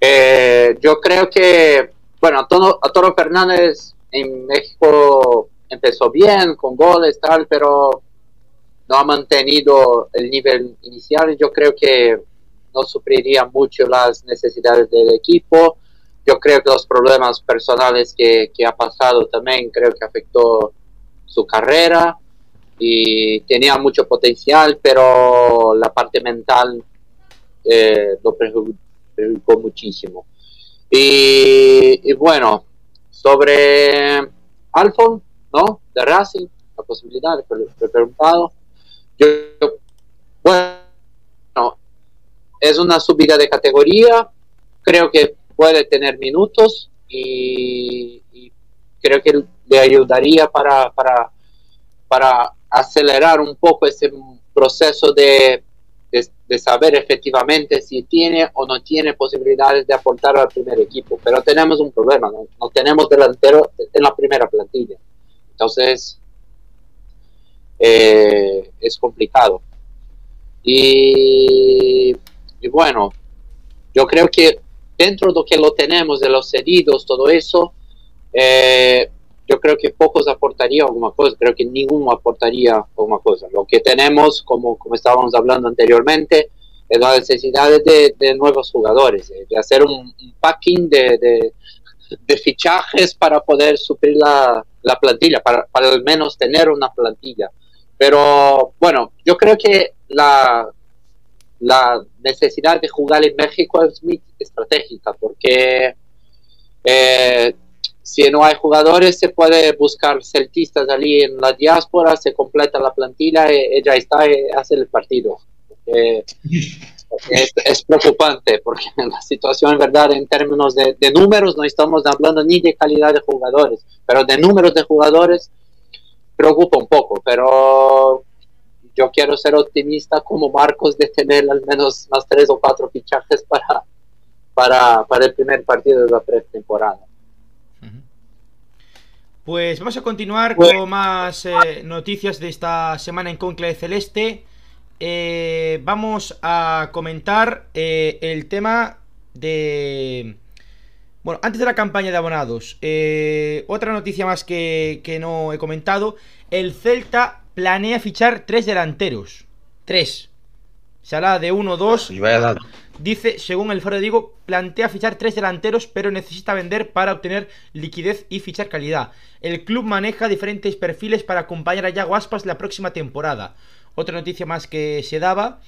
eh, yo creo que, bueno, a Toro, a Toro Fernández en México empezó bien, con goles, tal, pero no ha mantenido el nivel inicial. Yo creo que no supliría mucho las necesidades del equipo. Yo creo que los problemas personales que, que ha pasado también creo que afectó su carrera y tenía mucho potencial, pero la parte mental eh, lo perju- perjudicó muchísimo. Y, y bueno, sobre Alfon, ¿no? De Racing, la posibilidad de preguntado. Yo, bueno, es una subida de categoría, creo que puede tener minutos y, creo que le ayudaría para, para, para acelerar un poco ese proceso de, de, de saber efectivamente si tiene o no tiene posibilidades de aportar al primer equipo. Pero tenemos un problema, no, no tenemos delantero en la primera plantilla. Entonces, eh, es complicado. Y, y bueno, yo creo que dentro de lo que lo tenemos, de los cedidos, todo eso, eh, yo creo que pocos aportaría alguna cosa, creo que ninguno aportaría alguna cosa. Lo que tenemos, como, como estábamos hablando anteriormente, es la necesidad de, nuevos jugadores, de, hacer un, packing de, de, fichajes para poder suplir la, la plantilla, para, al menos tener una plantilla. Pero bueno, yo creo que la, la necesidad de jugar en México es muy estratégica, porque eh, si no hay jugadores, se puede buscar celtistas allí en la diáspora, se completa la plantilla y, y ya está, y hace el partido. Eh, es, es, preocupante porque la situación, en verdad, en términos de, de, números, no estamos hablando ni de calidad de jugadores, pero de números de jugadores preocupa un poco. Pero yo quiero ser optimista como Marcos de tener al menos más tres o cuatro fichajes para, para, para el primer partido de la pretemporada. Pues vamos a continuar bueno. con más eh, noticias de esta semana en Conclave Celeste. Eh, vamos a comentar eh, el tema de... Bueno, antes de la campaña de abonados, eh, otra noticia más que, que, no he comentado. El Celta planea fichar tres delanteros. Tres. Se habla de uno, dos. Dice, según el foro de Digo, plantea fichar tres delanteros, pero necesita vender para obtener liquidez y fichar calidad. El club maneja diferentes perfiles para acompañar a Yago Aspas la próxima temporada. Otra noticia más que se daba.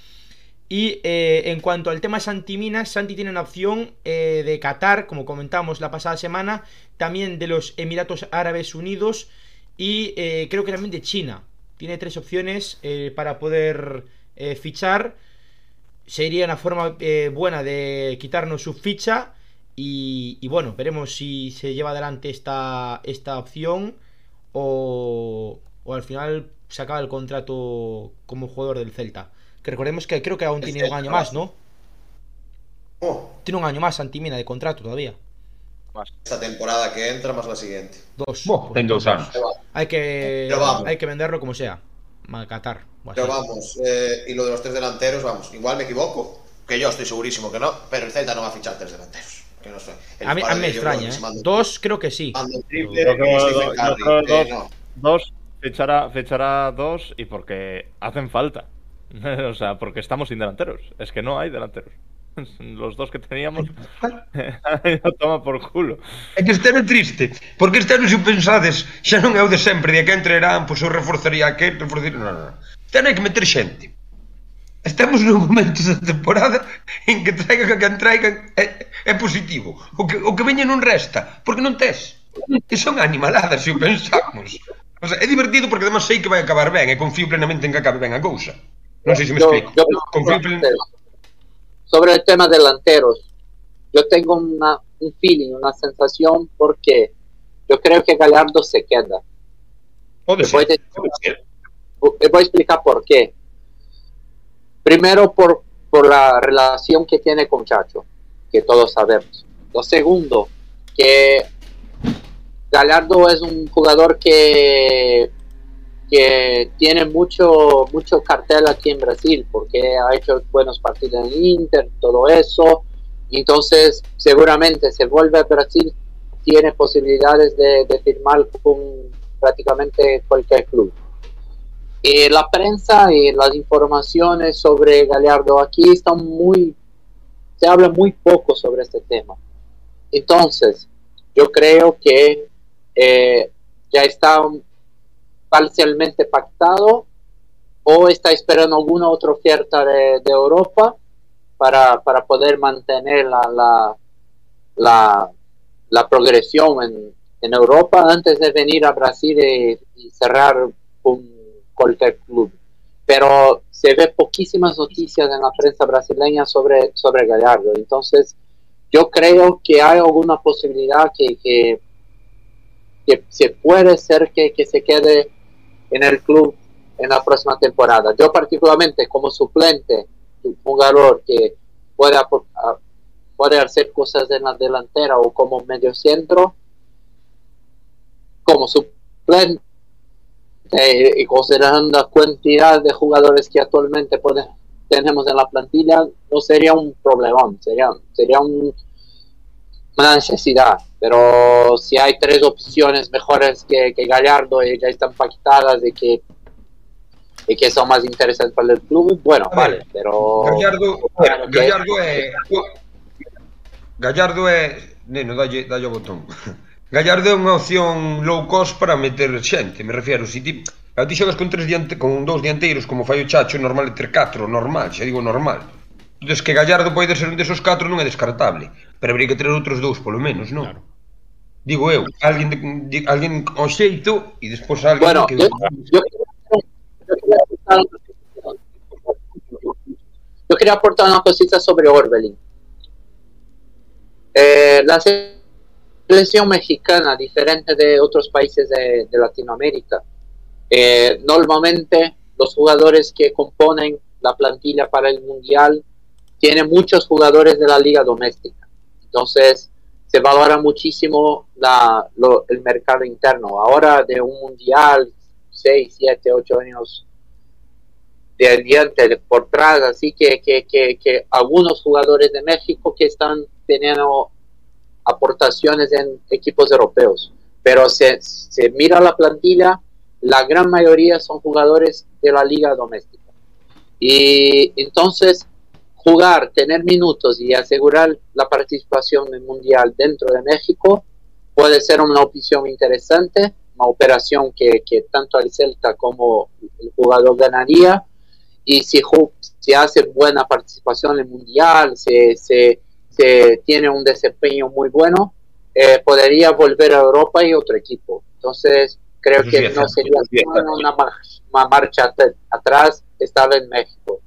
Y eh, en cuanto al tema Santi Minas, Santi tiene una opción eh, de Qatar, como comentamos la pasada semana, también de los Emiratos Árabes Unidos y eh, creo que también de China. Tiene tres opciones para poder fichar. Sería una forma buena de quitarnos su ficha Y, y bueno, veremos si se lleva adelante esta, esta opción o, o al final se acaba el contrato como jugador del Celta. Que recordemos que creo que aún tiene un año más, ¿no? Oh, Tiene un año más Antimina de contrato todavía. esta temporada que entra más la siguiente. Dos. Ten dous anos. Hay que, hay que venderlo como sea. Qatar. Pero vamos, eh, y lo de los tres delanteros, vamos, igual me equivoco, que yo estoy segurísimo que no, pero el Celta no va a fichar tres delanteros. Que no sé. El A mí, a mí me extraña, ¿eh? Dos creo que sí. dos. Dos, fichará dos y porque hacen falta. o sea, porque estamos sin delanteros. Es que no hay delanteros. Los dos que teníamos no toma por culo. É que este é triste, porque este ano se o pensades, xa non é o de sempre, de que entrarán, pois eu reforzaría que, reforzaría... Non, non, non. Este ano hai que meter xente. Estamos nun momento da temporada en que traigan a quen traigan é, é positivo. O que, o que veña non resta, porque non tes. E son animaladas, se o pensamos. O sea, é divertido porque además sei que vai acabar ben e confío plenamente en que acabe ben a cousa. Me Yo- explico. yo- sobre el tema delanteros, yo tengo una- un feeling, una sensación, porque yo creo que Gallardo se queda. Voy, le voy a explicar por qué. Primero, por, por la relación que tiene con Chacho, que todos sabemos. Lo segundo, que Gallardo es un jugador que, que tiene mucho, mucho cartel aquí en Brasil, porque ha hecho buenos partidos en Inter, todo eso. Entonces, seguramente se vuelve a Brasil, tiene posibilidades de, de firmar con prácticamente cualquier club. Y la prensa y las informaciones sobre Gallardo aquí están muy, se habla muy poco sobre este tema. Entonces, yo creo que eh, ya está parcialmente pactado o está esperando alguna otra oferta de, Europa para, para poder mantener la, la, la, progresión en, en Europa antes de venir a Brasil y, cerrar con cualquier club. Pero se ve poquísimas noticias en la prensa brasileña sobre, sobre Gallardo. Entonces, yo creo que hay alguna posibilidad que, que, que se puede ser que, que se quede en el club en la próxima temporada. Yo particularmente como suplente, un jugador que puede, apor- a- puede hacer cosas en la delantera o como medio centro, como suplente y considerando la cantidad de jugadores que actualmente tenemos en la plantilla, no sería un problemón, sería, sería un- una necesidad. pero si hay tres opciones mejores que, que Gallardo y ya están pactadas de que y que son más interesantes para el club, bueno, ver, vale, pero... Gallardo, bueno, Gallardo que... é... Gallardo é... Neno, dalle, dalle o botón. Gallardo é unha opción low cost para meter xente, me refiero, si ti... Ti xogas con tres diante, con dous dianteiros, como fai o Chacho, normal é ter catro, normal, xa digo normal. Entonces que Gallardo pode ser un desos catro non é descartable, pero habría que ter outros dous polo menos, non? Claro. Digo eu, alguén de, de, alguén ao xeito e despois alguén Bueno, que yo, yo, yo quería aportar, yo quería aportar una cosita sobre Orbelín. Eh, la selección mexicana, diferente de otros países de, de Latinoamérica, eh, normalmente los jugadores que componen la plantilla para el Mundial tienen muchos jugadores de la liga doméstica. Entonces, se valora muchísimo la, lo- el mercado interno. Ahora de un mundial, 6, 7, 8 años de adiante, por atrás, así que, que, que, que algunos jugadores de México que están teniendo aportaciones en equipos europeos. Pero se, se mira la plantilla, la gran mayoría son jugadores de la liga doméstica. Y entonces jugar, tener minutos y asegurar la participación en el mundial dentro de México puede ser una opción interesante, una operación que, que tanto el Celta como el jugador ganaría. Y si, si hace buena participación en el mundial, se, se, se tiene un desempeño muy bueno, eh, podría volver a Europa y otro equipo. Entonces, creo que no sería una, una marcha at- atrás, estaba en México.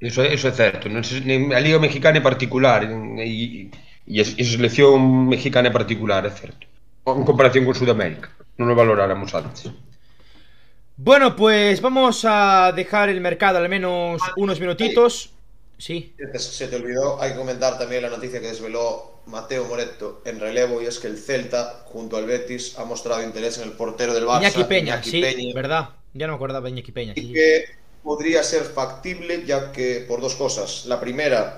Eso, eso é certo, non a Liga Mexicana en particular, e, e E a selección mexicana en particular, é certo. En comparación con Sudamérica. Non o valoráramos antes. Bueno, pues vamos a dejar el mercado al menos unos minutitos. Sí. Se te olvidó, hay que comentar también la noticia que desveló Mateo Moreto en relevo y es que el Celta, junto al Betis, ha mostrado interés en el portero del Barça. Iñaki Peña, Iñaki sí, Peña, verdad. Ya no me acordaba de Iñaki Peña. Y sí. que podría ser factible, ya que por dos cosas. La primera,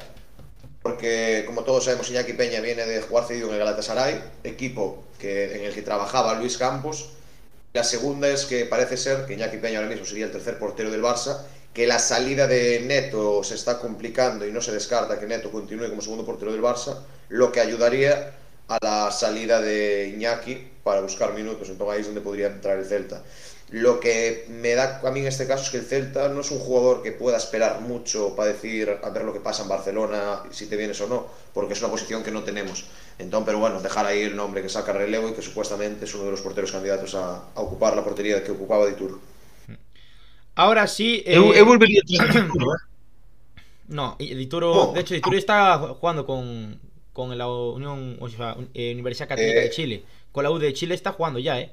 porque como todos sabemos, Iñaki Peña viene de jugar cedido en el Galatasaray, equipo que, en el que trabajaba Luis Campos. La segunda es que parece ser que Iñaki Peña ahora mismo sería el tercer portero del Barça que la salida de Neto se está complicando y no se descarta que Neto continúe como segundo portero del Barça, lo que ayudaría a la salida de Iñaki para buscar minutos. Entonces ahí es donde podría entrar el Celta. Lo que me da a mí en este caso es que el Celta no es un jugador que pueda esperar mucho para decir a ver lo que pasa en Barcelona, si te vienes o no, porque es una posición que no tenemos. Entonces, pero bueno, dejar ahí el nombre que saca relevo y que supuestamente es uno de los porteros candidatos a, a ocupar la portería que ocupaba Dituro. Ahora sí. Eh... Eu, eu volvería a ¿eh? No, Dituro, oh. de hecho, Dituro está jugando con, con la Unión, o sea, eh, Universidad Católica eh... de Chile. Con la U de Chile está jugando ya, ¿eh?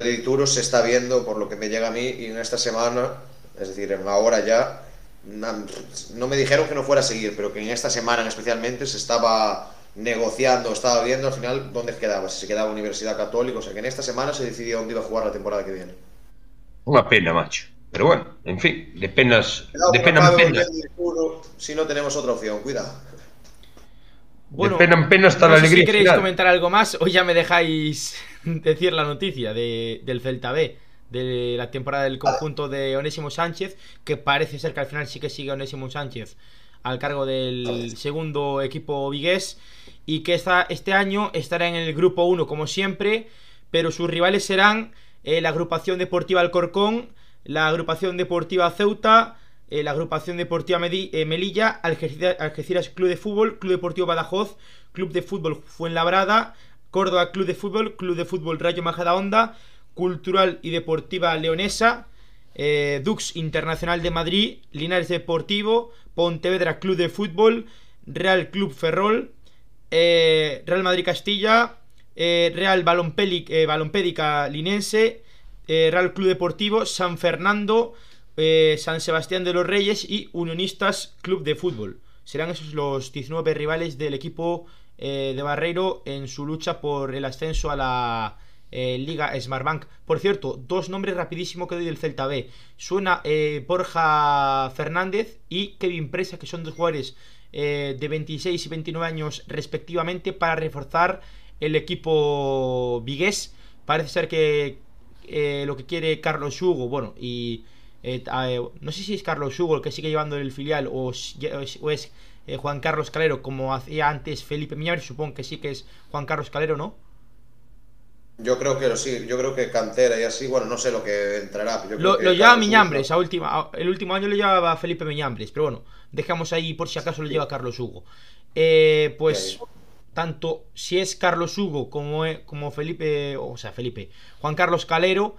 Dituro se está viendo, por lo que me llega a mí, y en esta semana, es decir, en ahora ya, no me dijeron que no fuera a seguir, pero que en esta semana especialmente se estaba negociando, estaba viendo al final dónde quedaba, si se quedaba Universidad Católica, o sea que en esta semana se decidió dónde iba a jugar la temporada que viene. Unha pena, macho. Pero bueno, en fin, de penas, cuidado, de pena en pena. Si no tenemos otra opción, cuidado. Bueno, de pena en pena está no la alegría. Si queréis final. comentar algo más, o ya me dejáis decir la noticia de, del Celta B, de la temporada del conjunto de Onésimo Sánchez, que parece ser que al final sí que sigue Onésimo Sánchez al cargo del segundo equipo vigués y que esta, este año estará en el grupo 1 como siempre, pero sus rivales serán eh, la agrupación deportiva Alcorcón, la agrupación deportiva Ceuta, eh, la agrupación deportiva eh, Melilla, Algeciras, Algeciras Club de Fútbol, Club Deportivo Badajoz, Club de Fútbol Fuenlabrada, Córdoba Club de Fútbol, Club de Fútbol Rayo Majadahonda, Cultural y Deportiva Leonesa, eh, Dux Internacional de Madrid, Linares Deportivo, Pontevedra Club de Fútbol, Real Club Ferrol, eh, Real Madrid Castilla, eh, Real Balompédica, Linense, Real Club Deportivo, San Fernando, San Sebastián de los Reyes y Unionistas Club de Fútbol. Serán esos los 19 rivales del equipo de Barreiro en su lucha por el ascenso a la eh, Liga Smartbank. Por cierto, dos nombres rapidísimo que doy del Celta B. Suena eh, Borja Fernández y Kevin Presa, que son dos jugadores eh, de 26 y 29 años respectivamente para reforzar el equipo vigués. Parece ser que eh, lo que quiere Carlos Hugo, bueno, y no sé si es Carlos Hugo el que sigue llevando el filial o es Juan Carlos Calero como hacía antes Felipe Miñares, supongo que sí que es Juan Carlos Calero, ¿no? Yo creo que sí, yo creo que cantera y así, bueno, no sé lo que entrará. Yo lo, lo lleva Miñambres, a última, el último año lo llevaba Felipe Miñambres, pero bueno, dejamos ahí por si acaso lo lleva Carlos Hugo. Eh, pues okay. tanto si es Carlos Hugo como, como Felipe, o sea, Felipe, Juan Carlos Calero,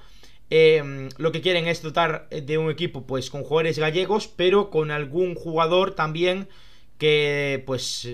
eh, lo que quieren es dotar de un equipo pues con jugadores gallegos, pero con algún jugador también que pues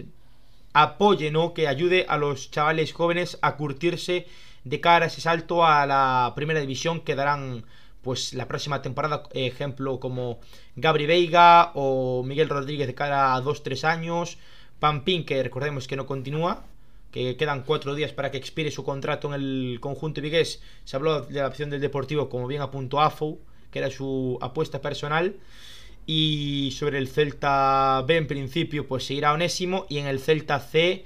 apoye, ¿no? Que ayude a los chavales jóvenes a curtirse de cara a ese salto a la primera división que darán pues la próxima temporada, ejemplo como Gabri Veiga o Miguel Rodríguez de cara a 2-3 años, Pampín que recordemos que no continúa, que quedan 4 días para que expire su contrato en el conjunto vigués, se habló de la opción del Deportivo como bien apuntó AFO, que era su apuesta personal, y sobre el Celta B en principio pues seguirá Onésimo y en el Celta C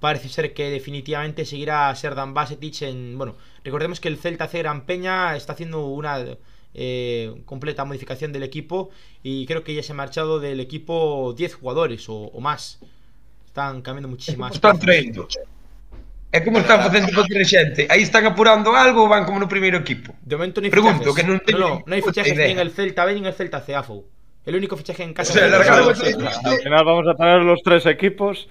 parece ser que definitivamente seguirá Serdan Basetic en... Bueno, recordemos que el Celta C Gran Peña está haciendo una eh, completa modificación del equipo y creo que ya se ha marchado del equipo 10 jugadores o, o más. Están cambiando muchísimas Están trayendo. É como están facendo con xente Aí están apurando algo ou van como no primeiro equipo. De momento non hai Pregunto, fichajes. que non teño no, no, no hai fichajes ni en el Celta B ni en el Celta C AFO El único fichaje en casa O sea, Al final vamos a tener los tres equipos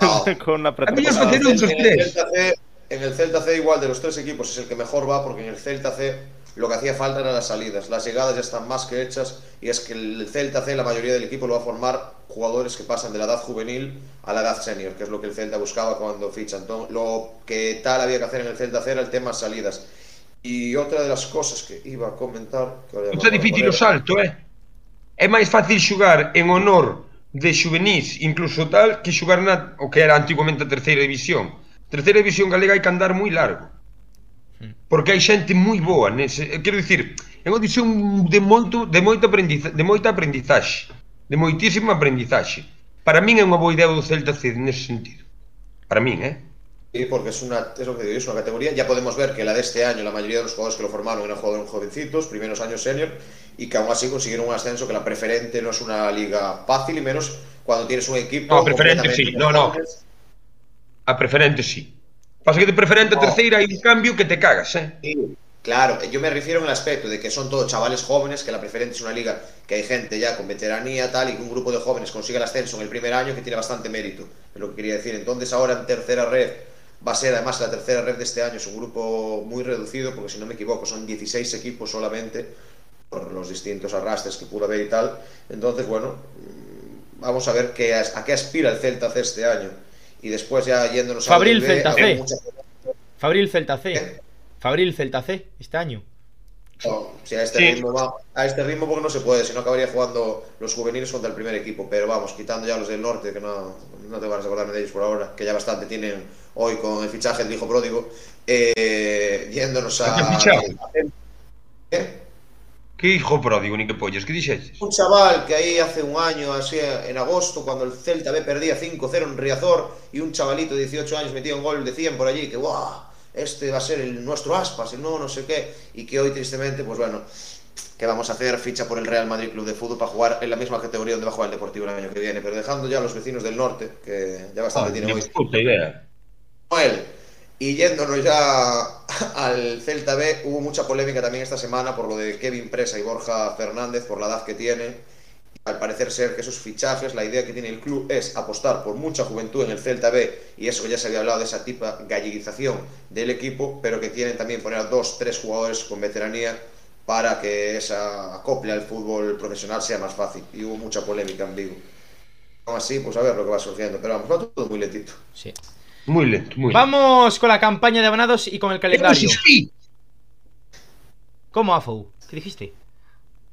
No. con una A mí es pretemporada. en, el. Celta C, en el Celta C igual de los tres equipos es el que mejor va porque en el Celta C lo que hacía falta eran las salidas. Las llegadas ya están más que hechas y es que el Celta C, la mayoría del equipo, lo va a formar jugadores que pasan de la edad juvenil a la edad senior, que es lo que el Celta buscaba cuando ficha. Entonces, lo que tal había que hacer en el Celta C era el tema salidas. Y otra de las cosas que iba a comentar... Que ya me difícil o salto, eh? é máis fácil xugar en honor de juvenís, incluso tal, que xugar na, o que era antigamente a terceira división. Terceira división galega hai que andar moi largo. Porque hai xente moi boa nese, eh, quero dicir, é unha división de moito de moita aprendizaxe, de moita aprendizaxe, de moitísima aprendizaxe. Para min é unha boa idea do Celta nese sentido. Para min, eh? Sí, porque es una, es lo que digo, es una categoría. Ya podemos ver que la de este año, la mayoría de los jugadores que lo formaron eran jugadores jovencitos, primeros años senior, y que aún así consiguieron un ascenso que la preferente no es una liga fácil y menos cuando tienes un equipo. No, preferente sí, no, no. A preferente sí. Pasa que de preferente a terceira hay un cambio que te cagas, eh. Sí, claro, yo me refiero en el aspecto de que son todos chavales jóvenes, que la preferente es una liga que hay gente ya con veteranía tal, y que un grupo de jóvenes consigue el ascenso en el primer año que tiene bastante mérito, es lo que quería decir. Entonces ahora en tercera red Va a ser además la tercera red de este año, es un grupo muy reducido, porque si no me equivoco son 16 equipos solamente, por los distintos arrastres que pudo haber y tal. Entonces, bueno, mm, vamos a ver qué, a qué aspira el Celta C este año. Y después ya yéndonos Fabril a Celta C. Fabril Celta C. ¿Eh? Fabril Celta C este año. No, si a este ritmo va, a este ritmo porque no se puede, si no acabaría jugando los juveniles contra el primer equipo, pero vamos, quitando ya los del norte, que no, no tengo ganas de acordarme de ellos por ahora, que ya bastante tienen hoy con el fichaje del hijo pródigo, eh, yéndonos a... ¿Qué fichaje? ¿Qué? ¿Qué hijo pródigo, ni qué pollas? ¿Qué dices? Un chaval que ahí hace un año, así en agosto, cuando el Celta B perdía 5-0 en Riazor, y un chavalito de 18 años metía un gol de 100 por allí, que ¡guau! Este va a ser el nuestro aspas, el no, no sé qué, y que hoy tristemente, pues bueno, que vamos a hacer ficha por el Real Madrid Club de Fútbol para jugar en la misma categoría donde va a jugar el Deportivo el año que viene, pero dejando ya a los vecinos del norte, que ya bastante oh, tienen hoy. Puta idea. Y yéndonos ya al Celta B, hubo mucha polémica también esta semana por lo de Kevin Presa y Borja Fernández, por la edad que tienen. Al parecer ser que esos fichajes, la idea que tiene el club es apostar por mucha juventud en el Celta B, y eso ya se había hablado de esa tipo galleguización del equipo, pero que quieren también poner a dos, tres jugadores con veteranía para que esa acople al fútbol profesional sea más fácil. Y hubo mucha polémica en Vigo. Aún así, pues a ver lo que va surgiendo. Pero vamos, va todo muy lentito. Sí. Muy lento, muy lento. Vamos con la campaña de abonados y con el calendario. ¿Cómo, Afou? ¿Qué dijiste?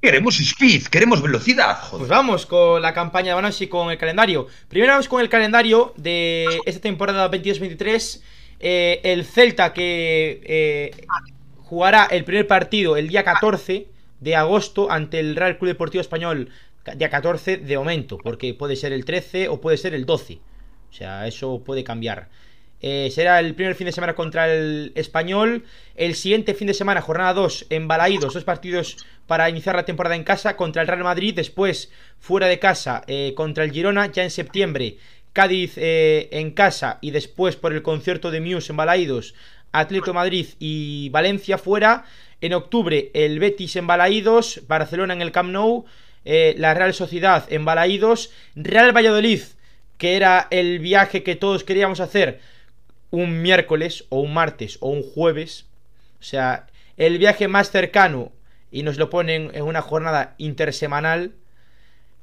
Queremos speed, queremos velocidad, joder. Pues vamos con la campaña de abonados y con el calendario. Primero vamos con el calendario de esta temporada 22-23. Eh, el Celta que eh, jugará el primer partido el día 14 de agosto ante el Real Club Deportivo Español. Día 14 de momento, porque puede ser el 13 o puede ser el 12. O sea, eso puede cambiar. Eh, será el primer fin de semana contra el Español. El siguiente fin de semana, jornada 2, en Balaídos, dos partidos para iniciar la temporada en casa contra el Real Madrid. Después, fuera de casa, eh, contra el Girona. Ya en septiembre, Cádiz eh, en casa. Y después, por el concierto de Muse en Balaídos, Atlético Madrid y Valencia fuera. En octubre, el Betis en Balaídos. Barcelona en el Camp Nou. la Real Sociedad en Balaídos. Real Valladolid que era el viaje que todos queríamos hacer un miércoles o un martes o un jueves. O sea, el viaje más cercano y nos lo ponen en una jornada intersemanal.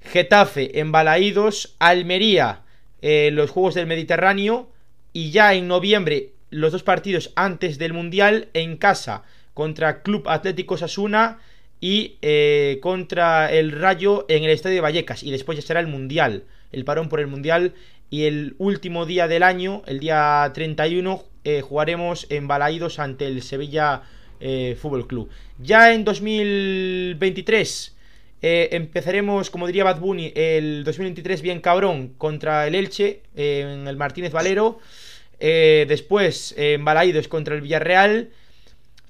Getafe en Balaídos, Almería, eh, los Juegos del Mediterráneo y ya en noviembre los dos partidos antes del Mundial en casa contra Club Atlético Sasuna y eh, contra el Rayo en el Estadio de Vallecas y después ya será el Mundial el parón por el Mundial. Y el último día del año, el día 31, eh, jugaremos en Balaídos ante el Sevilla eh, Fútbol Club. Ya en 2023 eh, empezaremos, como diría Bad Bunny, el 2023 bien cabrón contra el Elche en el Martínez Valero. después en Balaídos contra el Villarreal.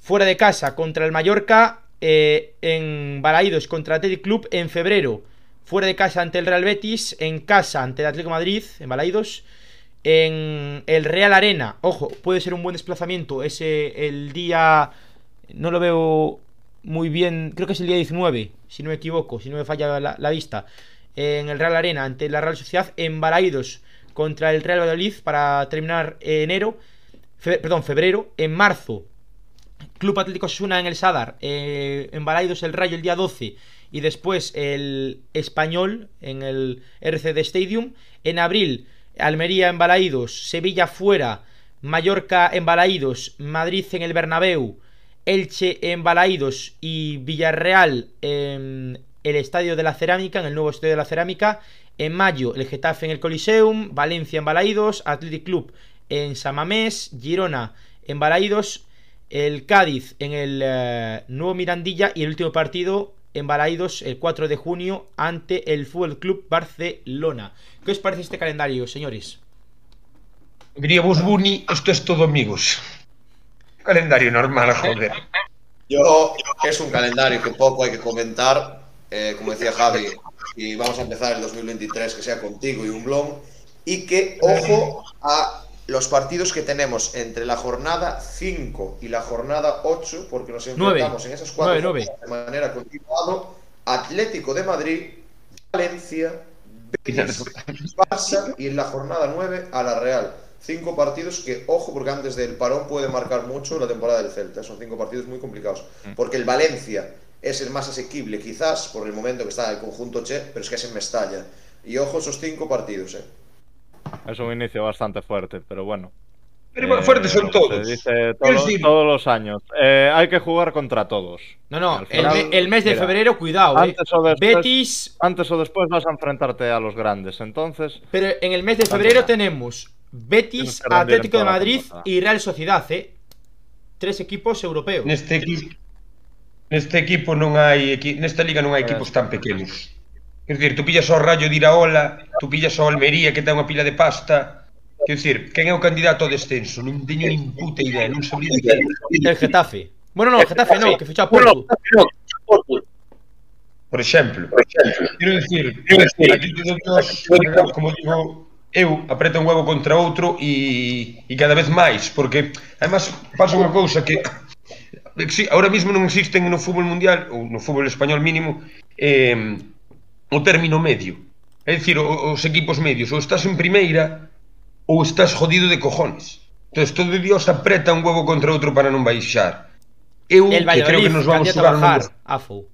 Fuera de casa contra el Mallorca. en Balaídos contra Athletic Club en febrero fuera de casa ante el Real Betis, en casa ante el Atlético Madrid, en Balaidos, en el Real Arena, ojo, puede ser un buen desplazamiento, ese el día, no lo veo muy bien, creo que es el día 19, si no me equivoco, si no me falla la, vista, en el Real Arena ante la Real Sociedad, en Balaidos contra el Real Valladolid para terminar enero, perdón, febrero, en marzo. Club Atlético Osasuna en el Sadar, eh, en Balaidos el Rayo el día 12 y después el Español en el RCD Stadium. En abril, Almería en Balaidos, Sevilla fuera, Mallorca en Balaidos, Madrid en el Bernabéu, Elche en Balaidos y Villarreal en el Estadio de la Cerámica, en el nuevo Estadio de la Cerámica. En mayo, el Getafe en el Coliseum, Valencia en Balaidos, Athletic Club en Samamés, Girona en Balaidos, el Cádiz en el eh, nuevo Mirandilla y el último partido en Balaidos el 4 de junio ante el Fútbol Club Barcelona. ¿Qué os parece este calendario, señores? Diría vos, Buni, esto es todo amigos. Calendario normal, joder. Yo, es un calendario que poco hay que comentar. Eh, como decía Javi, y vamos a empezar el 2023 que sea contigo y un blon. Y que, ojo a los partidos que tenemos entre la jornada 5 y la jornada 8, porque nos enfrentamos en esas cuatro de manera continuada. Atlético de Madrid, Valencia, Betis, Barça y en la jornada 9 a la Real. Cinco partidos que, ojo, porque antes del parón puede marcar mucho la temporada del Celta. Son cinco partidos muy complicados. Porque el Valencia es el más asequible, quizás, por el momento que está el conjunto Che, pero es que es en Mestalla. Y ojo esos cinco partidos, ¿eh? Es un inicio bastante fuerte, pero bueno. Pero Eh, fuertes son se todos. dice Quiero todo- decir- todos los años. Eh, hay que jugar contra todos. No, no, el, mes de mira, febrero, cuidado, eh. antes o después- Betis, Antes o después vas a enfrentarte a los grandes. Entonces, pero en el mes de febrero tenemos Betis, Atlético de Madrid y Real Sociedad, eh. Tres equipos europeos. Neste equipo Neste equipo non hai equi... nesta liga non hai equipos tan pequenos. Quer dizer, tú pillas ao Rayo de Iraola, tú pillas ao Almería que ten unha pila de pasta. Quer dizer, quen é o candidato ao descenso? Non teño nin puta idea, non sabría dicir. É Getafe. Bueno, non, Getafe non, que ficha a Porto. Por exemplo, quero dicir, aquí todos, como digo, eu apreto un huevo contra outro e, e cada vez máis, porque además pasa unha cousa que ahora mismo non existen no fútbol mundial ou no fútbol español mínimo eh, o término medio. É dicir, os equipos medios, ou estás en primeira ou estás jodido de cojones. Entón, todo Dios apreta un huevo contra outro para non baixar. Eu El que creo que nos vamos a bajar, Afo.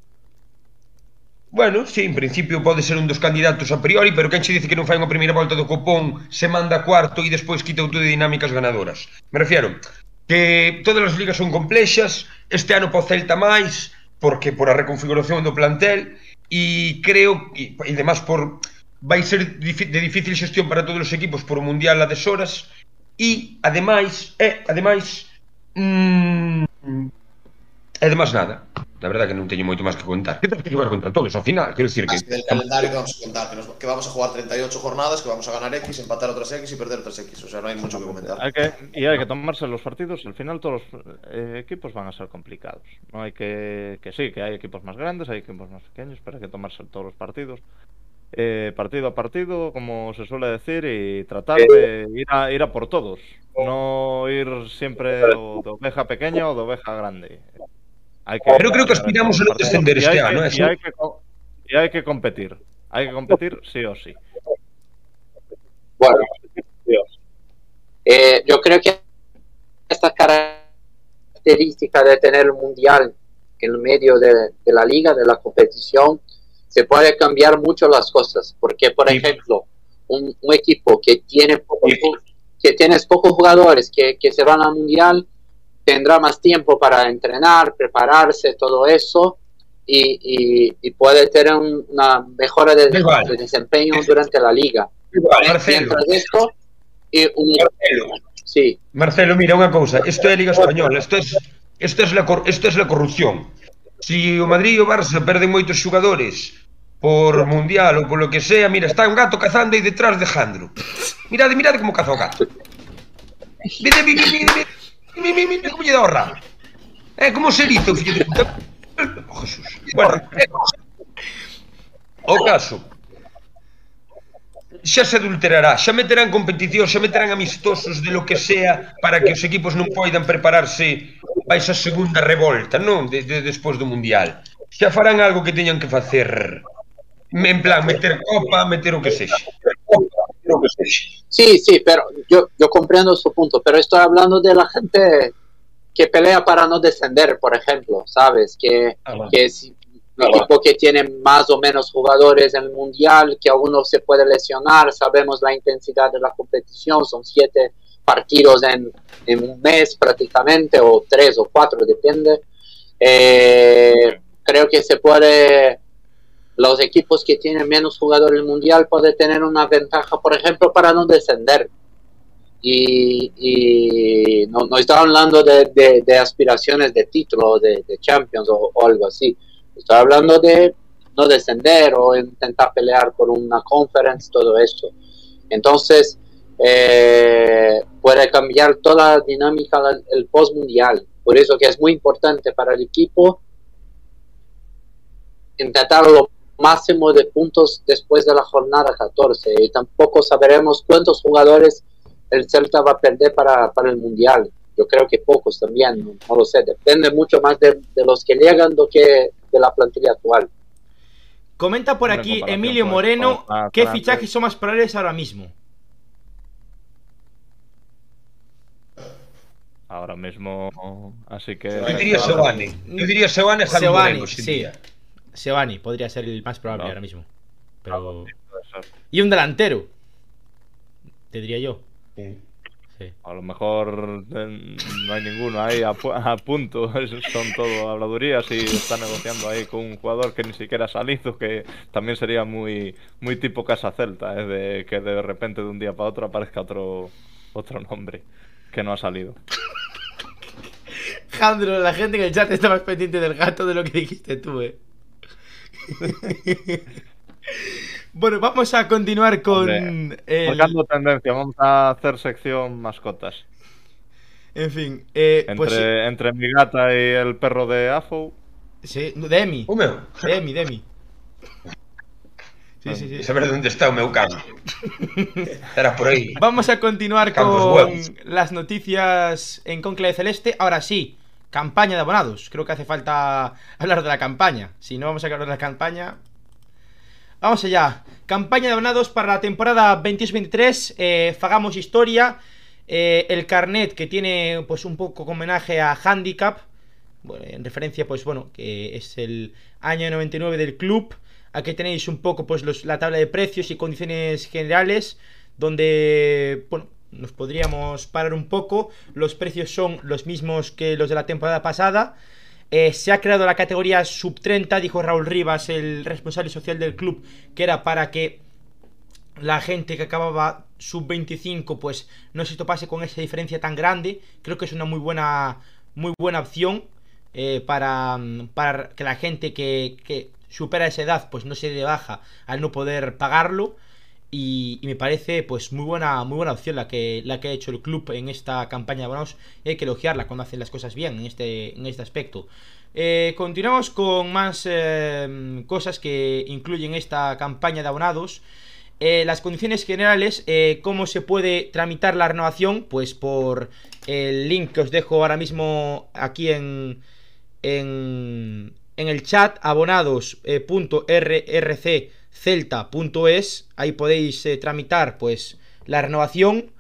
Bueno, sí, en principio pode ser un dos candidatos a priori, pero quen che dice que non fai unha primeira volta do copón, se manda cuarto e despois quita outro de dinámicas ganadoras. Me refiero que todas as ligas son complexas, este ano po Celta máis, porque por a reconfiguración do plantel, e creo, e, e demás por vai ser de difícil xestión para todos os equipos por Mundial a deshoras, e ademais, é, ademais, mm, e además nada. La verdad que non teño moito máis que contar. Que tens que xogar contra todos ao final, quero dicir que del calendario que vamos a contar, que, nos- que vamos a jugar 38 jornadas, que vamos a ganar X, empatar otras X y perder otras X. O sea, no hay mucho que comentar. hay que, y hay que tomarse los partidos. Al final todos los eh, equipos van a ser complicados. No hay que, que sí, que hay equipos más grandes, hay equipos más pequeños, pero hay que tomarse todos los partidos. eh, partido a partido, como se suele decir, y tratar de ir a, ir a por todos. No ir siempre o de oveja pequeña o de oveja grande. Hay que, Pero creo que aspiramos a no descender este año, que- ¿eh? y hay que y hay que competir. Hay que competir sí o sí. Bueno, eh, yo creo que esta característica de tener el mundial en medio de, de la liga, de la competición, se puede cambiar mucho las cosas. Porque, por Sí. ejemplo, un, un equipo que tiene pocos, que tienes pocos jugadores que, que se van al mundial tendrá más tiempo para entrenar, prepararse, todo eso. Y, y- y puede tener un- una mejora de, Igual. de desempeño durante la liga. Marcelo, esto, y un, sí, Marcelo, mira unha cousa, isto é a Liga Española, isto é isto é la cor- isto é la corrupción. Si o Madrid e o Barça perden moitos xogadores por mundial ou polo que sea, mira, está un gato cazando aí detrás de Jandro. Mirade, mirade como caza o gato. Mira, mira, Mira, mira, mira como lle dá o rabo. É como se dice o fillo de puta. Oh, Jesús. Bueno, é, o caso xa se adulterará, xa meterán competición, xa meterán amistosos de lo que sea para que os equipos non poidan prepararse para esa segunda revolta, non? De, de, despois do Mundial. Xa farán algo que teñan que facer en plan, meter copa, meter o que sexa. Sí, sí, pero yo, yo comprendo su punto, pero estoy hablando de la gente que pelea para no descender, por ejemplo, ¿sabes? Que, Ah, que si un equipo que tiene más o menos jugadores en el mundial, que alguno se puede lesionar, sabemos la intensidad de la competición, son siete partidos en, en un mes prácticamente, o tres o cuatro, depende. Eh, creo que se puede, los equipos que tienen menos jugadores mundial pueden tener una ventaja, por ejemplo, para no descender. Y, no, no estoy hablando de, aspiraciones de título, de, Champions o, algo así. Estoy hablando de no descender o intentar pelear por una conference, todo eso. Entonces, eh, puede cambiar toda la dinámica el post mundial. Por eso que es muy importante para el equipo intentar lo máximo de puntos después de la jornada 14 y tampoco sabremos cuántos jugadores el Celta va a perder para, para el mundial. Yo creo que pocos también, no, no lo sé, depende mucho más de, de los que llegan do que de la plantilla actual. Comenta por aquí Emilio Moreno qué fichajes antes. son más probables ahora mismo. Ahora mismo, así que. Yo diría Sebani. Yo diría Sebani Javi Sebani, Moreno, sin sí. Sebani podría ser el más probable No. ahora mismo. Pero... Ser. Y un delantero. Te diría yo. Sí. Sí. A lo mejor eh, no hay ninguno ahí a, pu- a punto, son todo habladurías y está negociando ahí con un jugador que ni siquiera ha salido, que también sería muy muy tipo Casa Celta, ¿eh? de que de repente de un día para otro aparezca otro otro nombre que no ha salido. Jandro, la gente en el chat está más pendiente del gato de lo que dijiste tú, eh. bueno, vamos a continuar con Hombre, el... Marcando tendencia, vamos a hacer sección mascotas. En fin, eh, Entre, pues entre mi gata y el perro de Afo, sí, de Emi, O meu. de Emi, de Emi. Sí, sí, sí. Saber onde está o meu can. Era por aí. Vamos a continuar Campos con Huevos. las noticias en Conclave Celeste. Ahora sí, campaña de abonados. Creo que hace falta hablar de la campaña. Si no vamos a hablar de la campaña. Vamos allá. Campaña de abonados para la temporada 22-23. Eh, Fagamos historia. Eh, el carnet que tiene pues un poco homenaje a Handicap. En referencia, pues bueno, que es el año 99 del club. Aquí tenéis un poco pues los- la tabla de precios y condiciones generales. Donde, bueno, nos podríamos parar un poco. Los precios son los mismos que los de la temporada pasada. Eh, se ha creado la categoría sub 30, dijo Raúl Rivas, el responsable social del club, que era para que la gente que acababa sub 25 pues no se topase con esa diferencia tan grande. Creo que es una muy buena, muy buena opción eh, para, para que la gente que, que supera esa edad pues no se de baja al no poder pagarlo. Y, me parece pues muy buena, muy buena opción la que, la que ha hecho el club en esta campaña de abonados. Y hay que elogiarla cuando hacen las cosas bien en este, en este aspecto. Eh, continuamos con más eh, cosas que incluyen esta campaña de abonados. Eh, las condiciones generales, cómo se puede tramitar la renovación, pues por el link que os dejo ahora mismo aquí en, en, en el chat, abonados.rrccelta.es, ahí podéis eh, tramitar pues la renovación.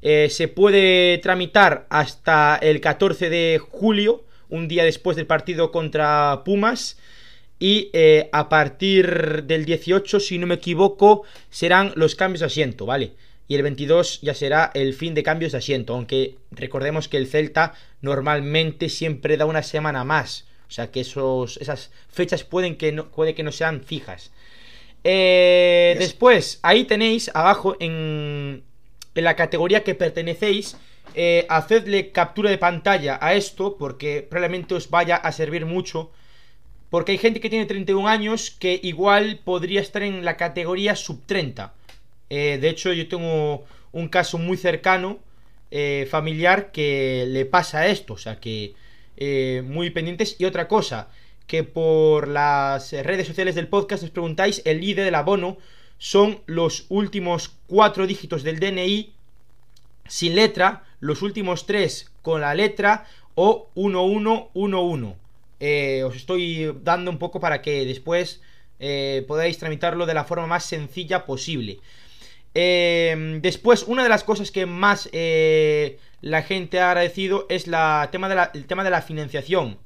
Eh, se puede tramitar hasta el 14 de julio, un día después del partido contra Pumas. Y eh, a partir del 18, si no me equivoco, serán los cambios de asiento, ¿vale? Y el 22 ya será el fin de cambios de asiento. Aunque recordemos que el Celta normalmente siempre da una semana más. O sea que esos, esas fechas pueden que no, puede que no sean fijas. Eh, Después, ahí tenéis abajo en, en la categoría que pertenecéis. eh, hacedle captura de pantalla a esto porque probablemente os vaya a servir mucho porque hay gente que tiene 31 años que igual podría estar en la categoría sub 30. Eh, de hecho, yo tengo un caso muy cercano, eh, familiar, que le pasa esto. O sea que muy pendientes. Y otra cosa, que por las redes sociales del podcast os preguntáis, el ID del abono son los últimos cuatro dígitos del DNI sin letra, los últimos tres con la letra o 1111. Eh, os estoy dando un poco para que después eh, podáis tramitarlo de la forma más sencilla posible. Eh, después, una de las cosas que más eh, la gente ha agradecido es la, tema de el tema de la financiación.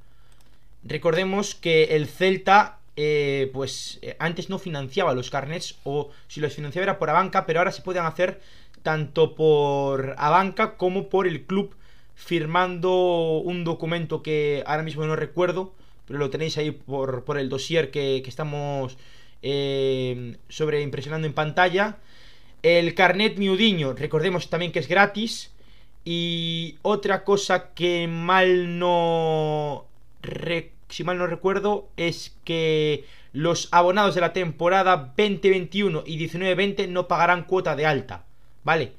Recordemos que el Celta, eh, pues eh, antes no financiaba los carnets, o si los financiaba era por Abanca, pero ahora se pueden hacer tanto por Abanca como por el club firmando un documento que ahora mismo no recuerdo, pero lo tenéis ahí por, por el dossier que, que estamos eh, sobre impresionando en pantalla. El carnet miudiño, recordemos también que es gratis. Y otra cosa que mal no... re- si mal no recuerdo, es que los abonados de la temporada 2021 y 19-20 no pagarán cuota de alta. ¿Vale?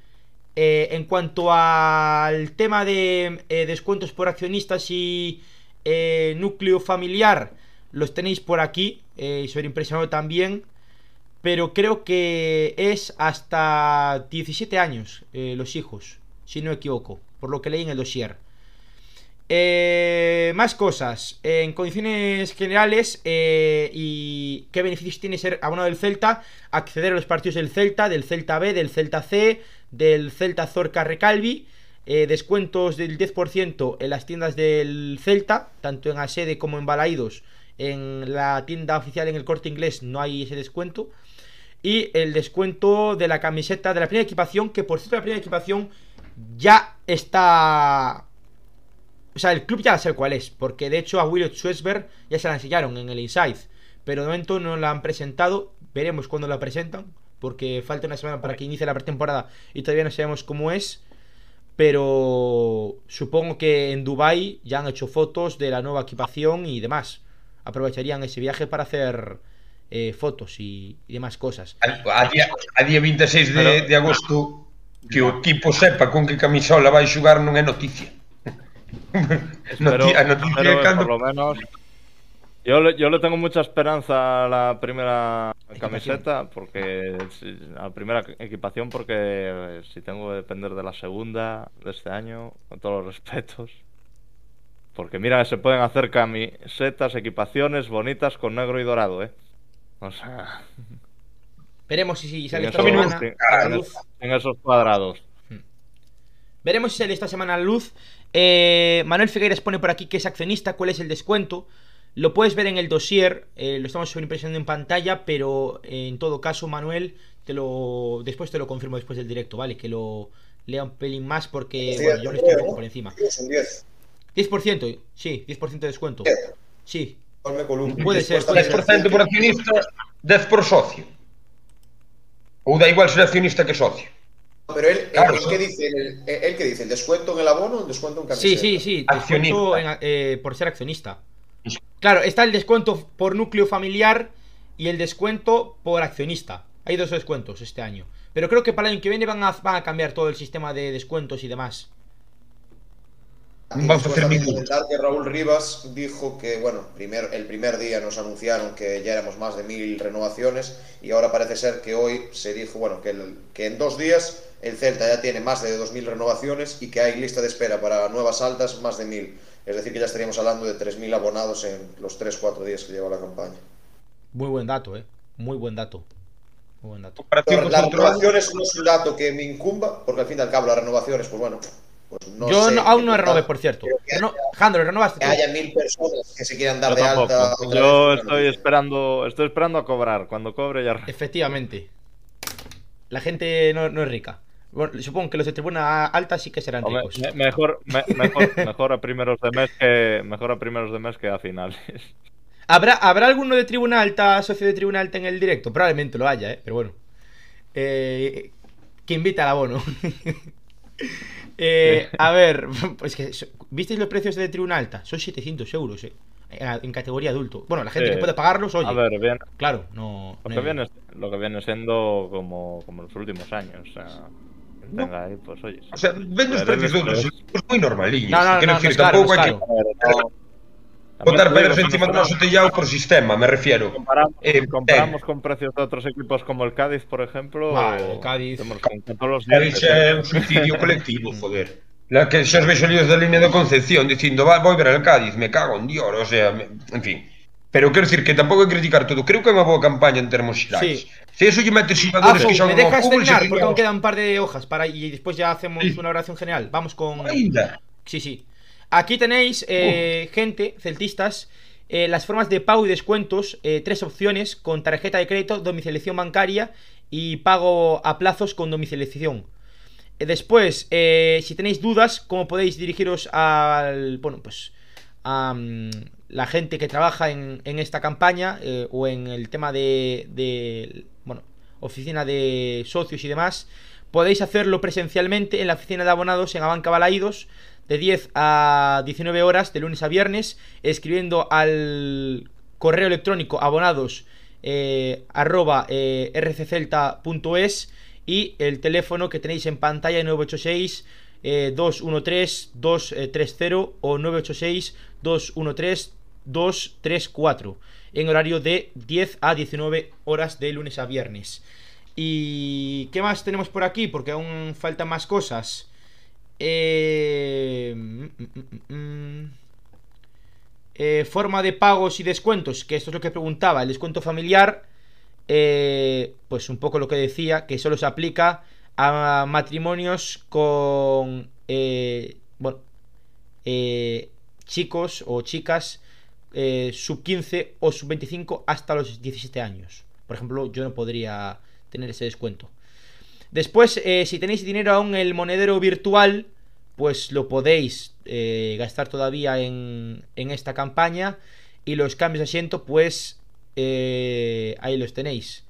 Eh, en cuanto al tema de eh, descuentos por accionistas y eh, núcleo familiar, los tenéis por aquí. Eh, sobre impresionado también. Pero creo que es hasta 17 años los hijos, si no me equivoco, por lo que leí en el dossier. Eh, más cosas. En condiciones generales, eh, ¿y qué beneficios tiene ser abonado del Celta? Acceder a los partidos del Celta, del Celta B, del Celta C, del Celta Zorca Recalvi. eh, descuentos del 10% en las tiendas del Celta, tanto en Asede como en Balaídos. En la tienda oficial en el corte inglés no hay ese descuento. Y el descuento de la camiseta de la primera equipación, que por cierto la primera equipación ya está... O sea, el club ya sabe cuál es, porque de hecho a Williot Schwesberg ya se la enseñaron en el Inside. Pero de momento no la han presentado, veremos cuándo la presentan, porque falta una semana para que inicie la pretemporada y todavía no sabemos cómo es. Pero supongo que en Dubai ya han hecho fotos de la nueva equipación y demás. Aprovecharían ese viaje para hacer eh, fotos y, y demás cosas. A, a día, a día 26 de, agosto que o equipo sepa con que camisola vai xogar non é noticia. Pero, Noti- a noticia pero é cando por lo menos. Yo le, yo le tengo mucha esperanza a la primera Equipación. camiseta, porque si- a la primera equipación, porque eh, si tengo que depender de la segunda de este año, con todos los respetos. Porque mira, se pueden hacer camisetas, equipaciones bonitas con negro y dorado, ¿eh? O sea, Veremos si, si sale en esta esos- semana en- en- luz. en esos cuadrados. Veremos si sale esta semana luz. Eh, Manuel Figueres pone por aquí que es accionista, cuál es el descuento. Lo puedes ver en el dossier, eh, lo estamos sobreimpresionando en pantalla, pero eh, en todo caso, Manuel, te lo después te lo confirmo después del directo, ¿vale? Que lo lea un pelín más porque Sí, bueno, yo me sí, estoy viendo por encima. Es un 10. 10%, sí, 10% de descuento. Sí. Puede ser, Después puede también 10% por accionista, 10 por socio. Ou da igual ser accionista que socio. Pero él, Claro, él, sí. ¿qué dice? ¿El, dice? ¿El descuento en el abono o el descuento en sí, camiseta? sí, sí, Accionista. descuento en- eh, por ser accionista. Claro, está el descuento por núcleo familiar y el descuento por accionista. Hay dos descuentos este año. Pero creo que para el año que viene van a, van a cambiar todo el sistema de descuentos y demás. Vamos a hacer comentar que Raúl Rivas dijo que, bueno, primer, el primer día nos anunciaron que ya éramos más de mil renovaciones y ahora parece ser que hoy se dijo, bueno, que, el- que en dos días el Celta ya tiene más de 2.000 renovaciones y que hay lista de espera para nuevas altas más de 1.000. Es decir, que ya estaríamos hablando de 3.000 abonados en los 3-4 días que lleva la campaña. Muy buen dato, eh. Muy buen dato. Muy buen dato. Pero outro ano, renovaciones no es un dato que me incumba, porque al fin y al cabo las renovaciones, pues bueno, pues no Yo sé no- aún no renové, por cierto. Jandro, renovaste que tú? haya mil personas que se quieran dar Yo de tampoco. alta. Yo estoy esperando, estoy esperando a cobrar. Cuando cobre ya. Efectivamente. La gente no, no es rica. Bueno, supongo que los de tribuna alta sí que serán Hombre, ricos. me- mejor, me- mejor, mejor a primeros de mes que mejor a primeros de mes que a finales. ¿Habrá, ¿Habrá alguno de tribuna alta, socio de tribuna alta en el directo? Probablemente lo haya, ¿eh? Pero bueno. Eh, que invita al abono. Eh, a ver, pues que... ¿Visteis los precios de tribuna alta? Son 700 euros, ¿eh? En categoría adulto. Bueno, la gente Sí. que puede pagarlos, oye. A ver, bien, Claro, no... lo no que viene, lo que viene siendo como, como los últimos años. O sea, quien tenga ahí, pues oye. O sea, ven os Pero precios de moi normaliños. No, no, no, es caro, es que pedras También encima nosotros noso tellado por sistema, me refiero. Comparamos, Eh, comparamos con precios de otros equipos como el Cádiz, por ejemplo. Vale, o- el Cádiz. Con, con todos los Cádiz é ¿eh? un suicidio colectivo, joder. La que xa os vexo líos da línea de Concepción dicindo, va, vou ver al Cádiz, me cago en Dios, o sea, me- en fin. Pero quero dicir que tampouco é criticar todo. Creo que é unha boa campaña en termos xerais. Sí. Se eso lle metes xogadores Azu, que xogan ¿me dejas ao fútbol, terminar? Porque aún quedan un par de hojas para y después ya hacemos Sí. una oración general. Vamos con. Ainda. Sí, sí. Aquí tenéis, eh, gente, celtistas, eh, las formas de pago y descuentos, eh, tres opciones, con tarjeta de crédito, domiciliación bancaria y pago a plazos con domiciliación. Después, si tenéis dudas, cómo podéis dirigiros al, bueno, pues, a la gente que trabaja en, en esta campaña o en el tema de, de, bueno, oficina de socios y demás, podéis hacerlo presencialmente en la oficina de abonados en Abanca Balaídos de 10 a 19 horas de lunes a viernes escribiendo al correo electrónico abonados eh, arroba eh, rccelta.es y el teléfono que tenéis en pantalla 986 eh, 213 230 o 986 213 234 en horario de 10 a 19 horas de lunes a viernes. ¿Y qué más tenemos por aquí? Porque aún faltan más cosas. Eh, mm, mm, mm. Eh, forma de pagos y descuentos, que esto es lo que preguntaba. El descuento familiar, eh, pues un poco lo que decía, que solo se aplica a matrimonios con, bueno, chicos o chicas sub 15 o sub 25 hasta los 17 años. Por ejemplo, yo no podría tener ese descuento. Después, eh, si tenéis dinero aún en el monedero virtual, pues lo podéis eh, gastar todavía en, esta campaña. Y los cambios de asiento, pues eh, ahí los tenéis.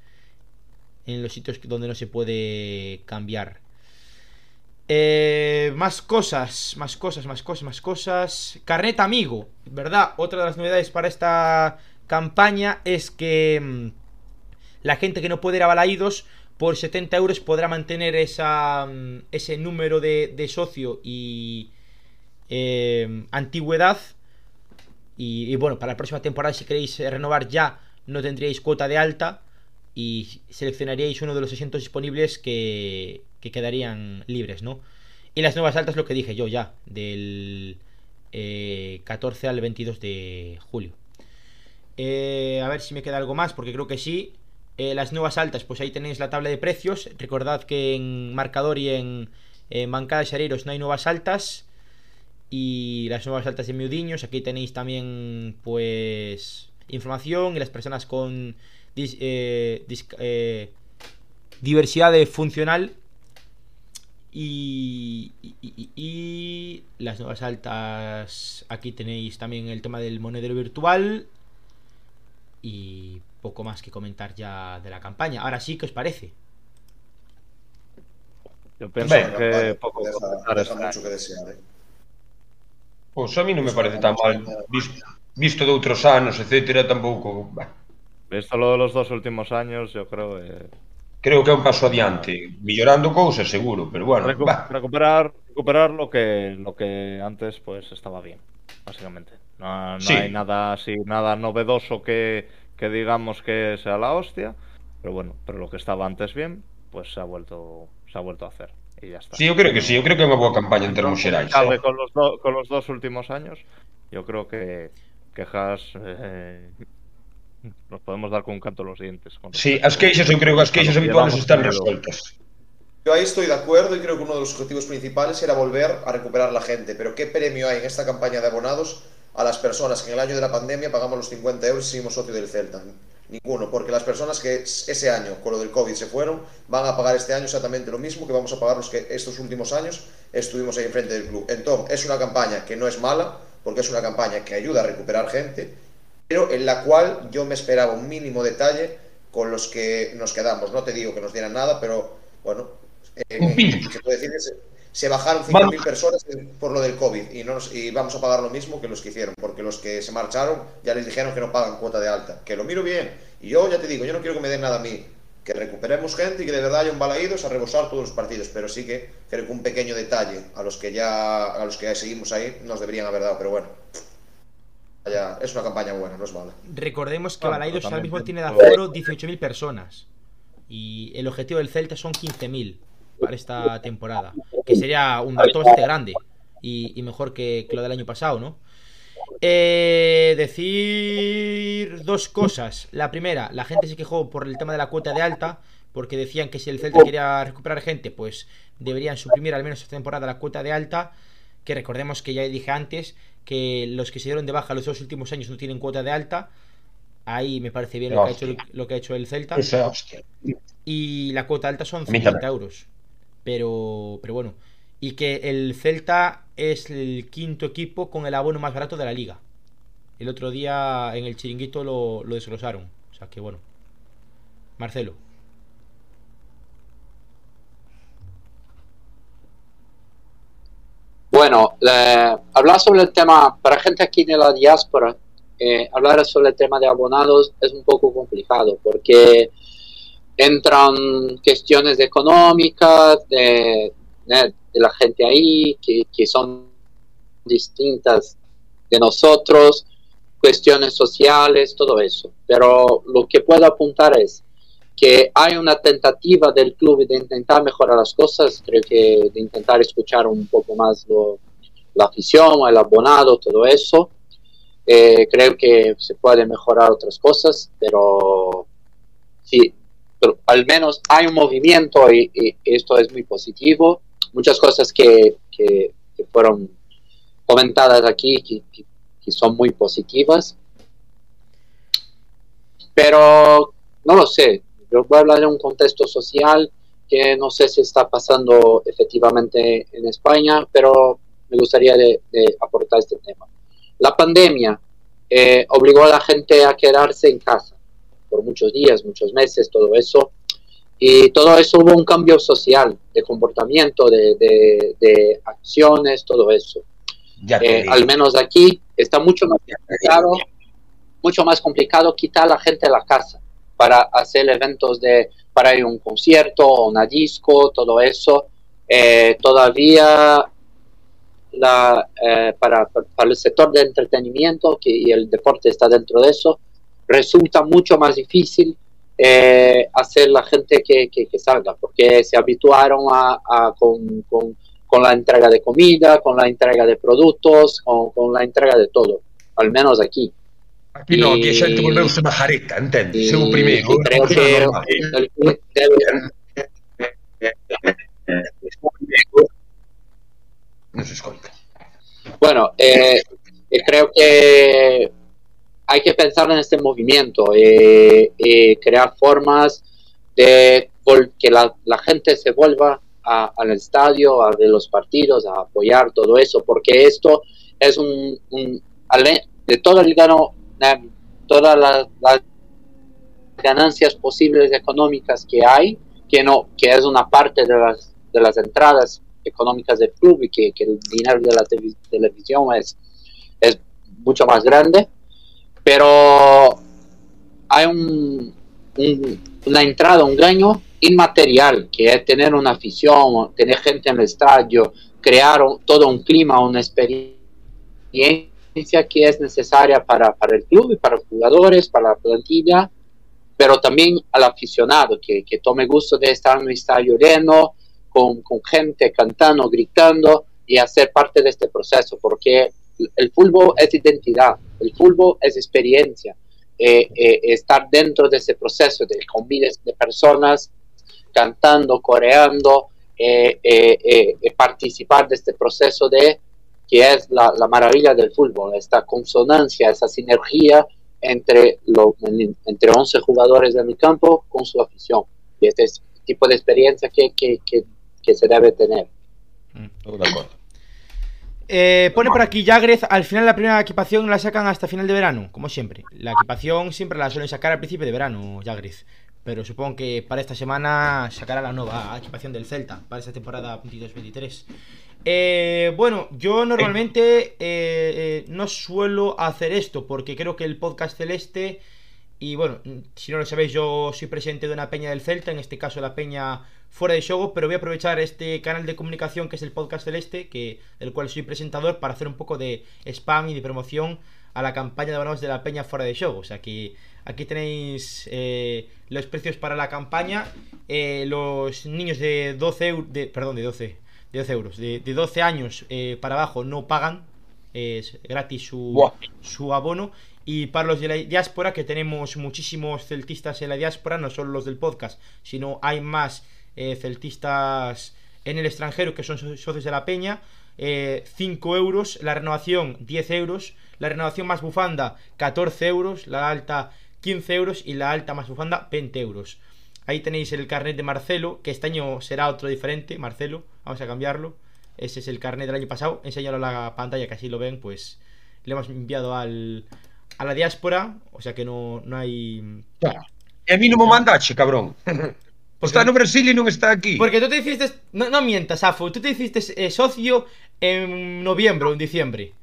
En los sitios donde no se puede cambiar. Eh, más cosas, más cosas, más cosas, más cosas. Carnet amigo, ¿verdad? Otra de las novedades para esta campaña es que mm, la gente que no puede ir a Balaídos por 70 euros podrá mantener esa, mm, ese número de, socio y eh, antigüedad. Y, bueno, para la próxima temporada, si queréis eh, renovar ya, no tendríais cuota de alta y seleccionaríais uno de los asientos disponibles que, que quedarían libres, ¿no? Y las nuevas altas, lo que dije yo ya, del eh, 14 al 22 de julio. Eh, a ver si me queda algo más, porque creo que sí. Eh, las nuevas altas, pues ahí tenéis la tabla de precios. Recordad que en marcador y en, bancada de Xareiros no hay nuevas altas. Y las nuevas altas de Miudiños, aquí tenéis también, pues, información. Y las personas con eh, eh, diversidad de funcional. Y- y las nuevas altas, aquí tenéis también el tema del monedero virtual. Y poco más que comentar ya de la campaña. Ahora sí, ¿qué os parece? Yo pienso que Vale, poco deja, comentar deja mucho año. que desear, eh. Pois a mí non me parece tan mal. Visto, visto de outros anos, etcétera, tampouco... bah, Visto lo de los dos últimos años, yo creo que creo que é un paso adiante. Millorando cousas, seguro, pero bueno, recu- bah, recuperar recuperar lo que lo que antes pues estaba bien, básicamente. No, no Sí. hay nada así, nada novedoso que, que digamos que sea la hostia, pero bueno, pero lo que estaba antes bien, pues se ha vuelto se ha vuelto a hacer y ya está. Sí, eu creo que sí, eu creo que boa campaña en termos xerais. Cabe Eh? con los do- con los dos últimos años, yo creo que que Haas eh, nos podemos dar con un canto en los dientes. con Sí, respecto as queixas, eu creo que as queixas habituales están resueltas. Yo ahí estoy de acuerdo y creo que uno de los objetivos principales era volver a recuperar la gente. Pero ¿qué premio hay en esta campaña de abonados a las personas que en el año de la pandemia pagamos los 50 euros y seguimos socio del Celta? Ninguno, porque las personas que ese año con lo del COVID se fueron van a pagar este año exactamente lo mismo que vamos a pagar los que estos últimos años estuvimos ahí enfrente del club. Entonces, es una campaña que no es mala, porque es una campaña que ayuda a recuperar gente, pero en la cual yo me esperaba un mínimo detalle con los que nos quedamos. No te digo que nos dieran nada, pero bueno, eh, se puede decir que se, se bajaron Vamos. 5.000 personas por lo del COVID y, no nos- y vamos a pagar lo mismo que los que hicieron, porque los que se marcharon ya les dijeron que no pagan cuota de alta. Que lo miro bien. Y yo ya te digo, yo no quiero que me den nada a mí. Que recuperemos gente y que de verdad haya un balaídos a rebosar todos los partidos. Pero sí que creo que un pequeño detalle a los que ya a los que ya seguimos ahí nos deberían haber dado. Pero bueno, vaya, es una campaña buena, no es mala. Recordemos que Bueno, Balaidos ahora mismo tiene de aforo 18.000 personas. Y el objetivo del Celta son 15.000 para esta temporada. Que sería un dato bastante grande. Y, y mejor que, que lo del año pasado, ¿no? Eh, decir dos cosas. La primera, la gente se quejó por el tema de la cuota de alta, porque decían que si el Celta quería recuperar gente, pues deberían suprimir al menos esta temporada la cuota de alta. Que recordemos que ya dije antes que los que se dieron de baja los dos últimos años no tienen cuota de alta. Ahí me parece bien lo que, ha hecho el, lo que ha hecho el Celta. Y la cuota alta son A mí 50 también. euros. Pero, pero bueno. Y que el Celta es el quinto equipo con el abono más barato de la liga. El otro día en el chiringuito lo, lo desglosaron. O sea que bueno. Marcelo. Bueno, hablar sobre el tema, para gente aquí de la diáspora, eh, hablar sobre el tema de abonados es un poco complicado porque entran cuestiones económicas de, la gente ahí que, son distintas de nosotros, cuestiones sociales, todo eso. Pero lo que puedo apuntar es que hay una tentativa del club de intentar mejorar las cosas, creo que de intentar escuchar un poco más la afición, el abonado, todo eso. Eh, creo que se puede mejorar otras cosas, pero sí, pero al menos hay un movimiento y, esto es muy positivo. Muchas cosas que, que- fueron comentadas aquí que, son muy positivas. Pero no lo sé, yo voy a hablar de un contexto social que no sé si está pasando efectivamente en España, pero me gustaría aportar este tema. La pandemia eh, obligó a la gente a quedarse en casa por muchos días, muchos meses, todo eso. Y todo eso hubo un cambio social, de comportamiento, de, de- de acciones, todo eso. Ya Eh, al menos aquí está mucho más complicado, mucho más complicado quitar a la gente de la casa para hacer eventos de, para ir a un concierto, una disco, todo eso. Eh, todavía la, eh, para, para el sector de entretenimiento que, y el deporte está dentro de eso, resulta mucho más difícil eh, hacer la gente que, que, que salga, porque se habituaron a, a con, con, con la entrega de comida, con la entrega de productos, con, con la entrega de todo, al menos aquí. Aquí no, aquí a xente volveuse majareta, entendes? Y, Seu o primeiro. y creo que el club debe- Non se. Bueno, eh, creo que hay que pensar en este movimiento, eh, eh, crear formas de que la, gente se vuelva a- al estadio, a ver los partidos, a apoyar todo eso, porque esto es un, un- de todo el gano, de todas las, ganancias posibles económicas que hay, que no, que es una parte de las, de las entradas económicas del club y que, que el dinero de la televi- televisión es, es mucho más grande, pero hay un, un- una entrada, un gaño inmaterial, que es tener una afición, tener gente en el estadio, crear todo un clima, una experiencia que es necesaria para, para el club y para los jugadores, para la plantilla, pero también al aficionado, que, que tome gusto de estar en un estadio lleno, con, con gente cantando, gritando y hacer parte de este proceso, porque el fútbol es identidad, el fútbol es experiencia, eh, eh, estar dentro de ese proceso de con miles de personas cantando, coreando, eh, participar de este proceso de que es la, la maravilla del fútbol, esta consonancia, esa sinergia entre, lo, entre 11 jugadores de mi campo con su afición. Y este es el tipo de experiencia que, que, que, se debe tener. Acordo. Eh, pone por aquí Jagrez, al final la primera equipación la sacan hasta final de verano, como siempre. La equipación siempre la suelen sacar al principio de verano, Jagrez. Pero supongo que para esta semana sacará la nueva equipación del Celta, para esta temporada 22-23. Eh, bueno, yo normalmente eh, eh, no suelo hacer esto, porque creo que el podcast celeste... Y bueno, si no lo sabéis, yo soy presidente de una peña del Celta, en este caso la peña fuera de show, pero voy a aprovechar este canal de comunicación que es el podcast celeste, que, del cual soy presentador, para hacer un poco de spam y de promoción a la campaña de abonados de la peña fuera de show. O sea que aquí tenéis eh, los precios para la campaña. Eh, los niños de 12 euros, de, perdón, de 12, de 12 euros, de, de 12 años eh, para abajo no pagan es gratis su, Buah. su abono. Y para los de la diáspora, que tenemos muchísimos celtistas en la diáspora, no solo los del podcast, sino hay más eh, celtistas en el extranjero que son so- socios de la peña. eh, 5 euros, la renovación 10 euros, la renovación más bufanda 14 euros, la alta 15 euros y la alta más bufanda 20 euros. Ahí tenéis el carnet de Marcelo, que este año será otro diferente, Marcelo, vamos a cambiarlo. Ese es el carnet del año pasado, enséñalo a la pantalla que así lo ven, pues le hemos enviado al, a la diáspora, o sea que no, no hay... E a mí non me mandache, cabrón. Está no Brasil e non está aquí. Porque tú te hiciste, no, no mientas, Afo, tú te hiciste eh, socio en noviembre o en diciembre.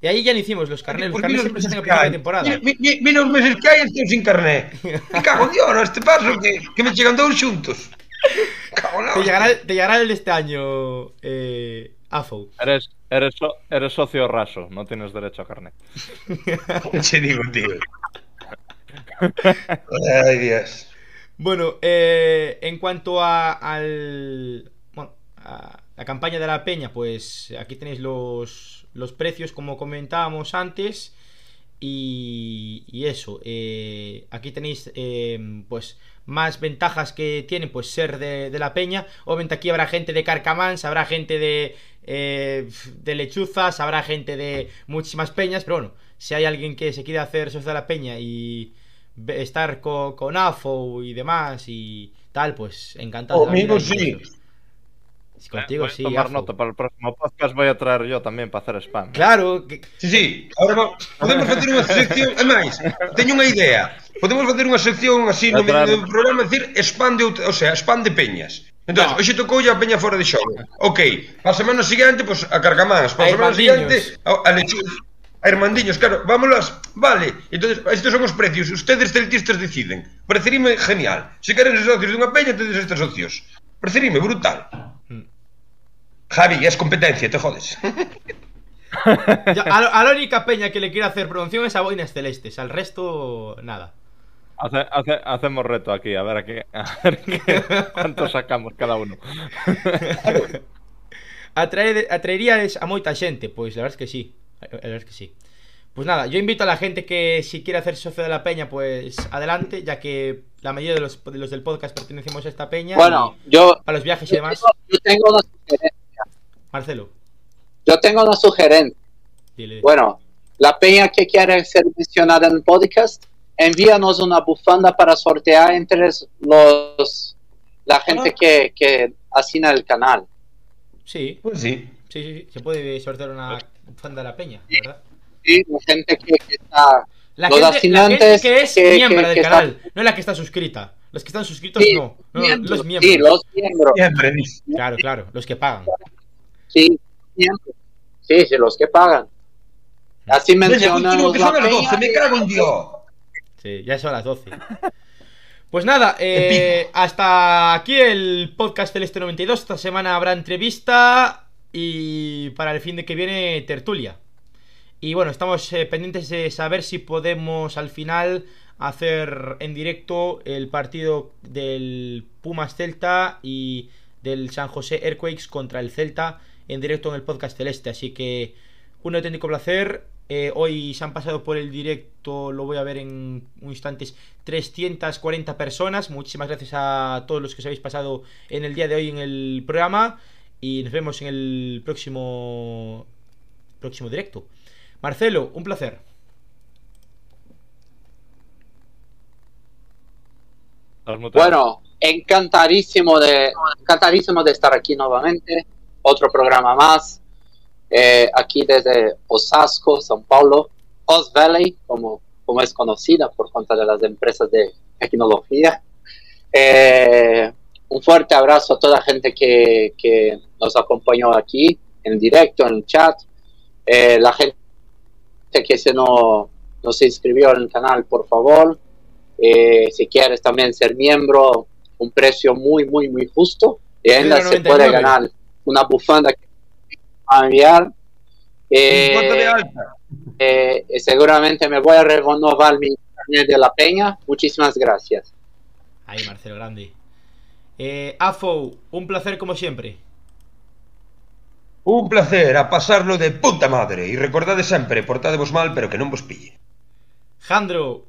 Y ahí ya no hicimos los carnets, los carnets los siempre se hacen a hai. temporada. Mi- mi- Mira os meses que hai estou sin carné. Me cago en Dios, no, este paso que, que me chegan todos xuntos. Cago na Te llegará, te llegará el de este año, eh, Afo. Eres, eres, so- eres socio raso, no tienes derecho a carnet. Che digo, tío. Ay, Dios. Bueno, eh, en cuanto a, al. Bueno, a la campaña de la peña, pues aquí tenéis los, los precios, como comentábamos antes. Y, y eso, eh, aquí tenéis eh, pues más ventajas que tiene pues ser de, de la peña. Obviamente aquí habrá gente de Carcamans, habrá gente de, eh, de lechuzas, habrá gente de muchísimas peñas, pero bueno, si hay alguien que se quiere hacer socio de la peña y estar co- con AFO y demás y tal, pues encantado. Conmigo sí. eso. Eh, contigo, eh, sí. tomar afo. nota para o próximo podcast vai a traer yo tamén para hacer spam. Claro. Que... Sí, sí. Ahora podemos facer unha sección... E máis, teño unha idea. Podemos facer unha sección así no medio do programa decir spam de, o sea, spam de peñas. Entón, no. hoxe tocou a peña fora de xogo. Ok, pa semana seguinte, pois, pues, a carcamans. Pa semana seguinte, a, a lechuga. A Hermandiños, claro, vámonos, vale. Entonces, estes son os precios, ustedes celtistas deciden. Parecerime genial. Se queren ser socios dunha peña, tedes estes socios. Parecerime brutal. Javi, es competencia, te jodes. Ya, a, a la única peña que le quiero hacer promoción es a Boinas Celestes, al resto, nada. Hace- hace- hacemos reto aquí, a ver, a qué, a ver qué- cuánto sacamos cada uno. Atraer, atraerías a moita xente, pois la verdad es que sí. La verdad es que sí. Pues nada, yo invito a la gente que si quiere hacer socio de la peña, pues adelante, ya que la mayoría de los, de los del podcast pertenecemos a esta peña. Bueno, yo, para los viajes y demás, tengo, yo tengo sugerencia. Marcelo, Yo tengo una sugerencia. dile. Bueno, la peña que quiere ser mencionada en el podcast, envíanos una bufanda para sortear entre los la gente Ah. que, que asina el canal. Sí, Pues sí. sí, sí, sí, se puede sortear una fan de la peña, ¿verdad? Sí, la gente que, que está La Los gente, la gente que es que- miembro que- del que canal, no la que está suscrita. Los que están suscritos Sí, no, no, miembros, los miembros. Sí, los miembros. Claro, claro, los que pagan. Sí, miembros. Sí, sí, los que pagan. Así continúa, mencionamos que la son las peña. 12, me cago en Dios. Sí, ya son las 12. Pues nada, eh, hasta aquí el podcast Celeste 92. Esta semana habrá entrevista y para el fin de que viene tertulia. Y bueno, estamos eh, pendientes de saber si podemos al final hacer en directo el partido del Pumas Celta y del San José Earthquakes contra el Celta en directo en el podcast Celeste. Así que un auténtico placer. Eh, hoy se han pasado por el directo, lo voy a ver en un instantes, 340 personas. Muchísimas gracias a todos los que os habéis pasado en el día de hoy en el programa. Y nos vemos en el próximo próximo directo. Marcelo, un placer. Bueno, encantadísimo de, encantadísimo de estar aquí nuevamente. Otro programa más. Eh, aquí desde Osasco, São Paulo. Oz Valley, como, como es conocida por cuenta de las empresas de tecnología. Eh, un fuerte abrazo a toda la gente que, que nos acompañó aquí, en directo, en el chat. Eh, la gente que se no, no se inscribió en el canal, por favor, eh, si quieres también ser miembro, un precio muy, muy, muy justo. Y ainda se 1,99. puede ganar una bufanda que va a enviar. Eh, eh, y seguramente me voy a renovar mi carnet de la peña. Muchísimas gracias. Ahí, Marcelo Grande. Eh, Afo, un placer como siempre. Un placer, a pasarlo de puta madre. E recordade sempre, portadevos mal, pero que non vos pille. Jandro,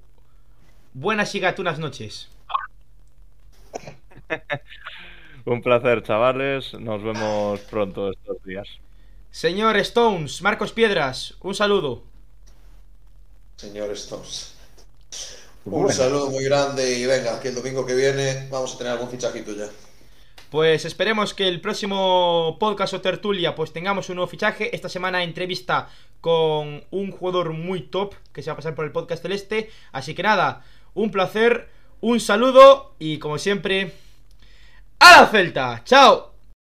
buenas y gatunas noches. Un placer, chavales. Nos vemos pronto estos días. Señor Stones, Marcos Piedras, un saludo. Señor Stones. Bueno. Un saludo muy grande y venga, que el domingo que viene vamos a tener algún fichajito ya. Pues esperemos que el próximo podcast o tertulia pues tengamos un nuevo fichaje. Esta semana entrevista con un jugador muy top que se va a pasar por el podcast celeste. Así que nada, un placer, un saludo y como siempre, ¡a la Celta! ¡Chao!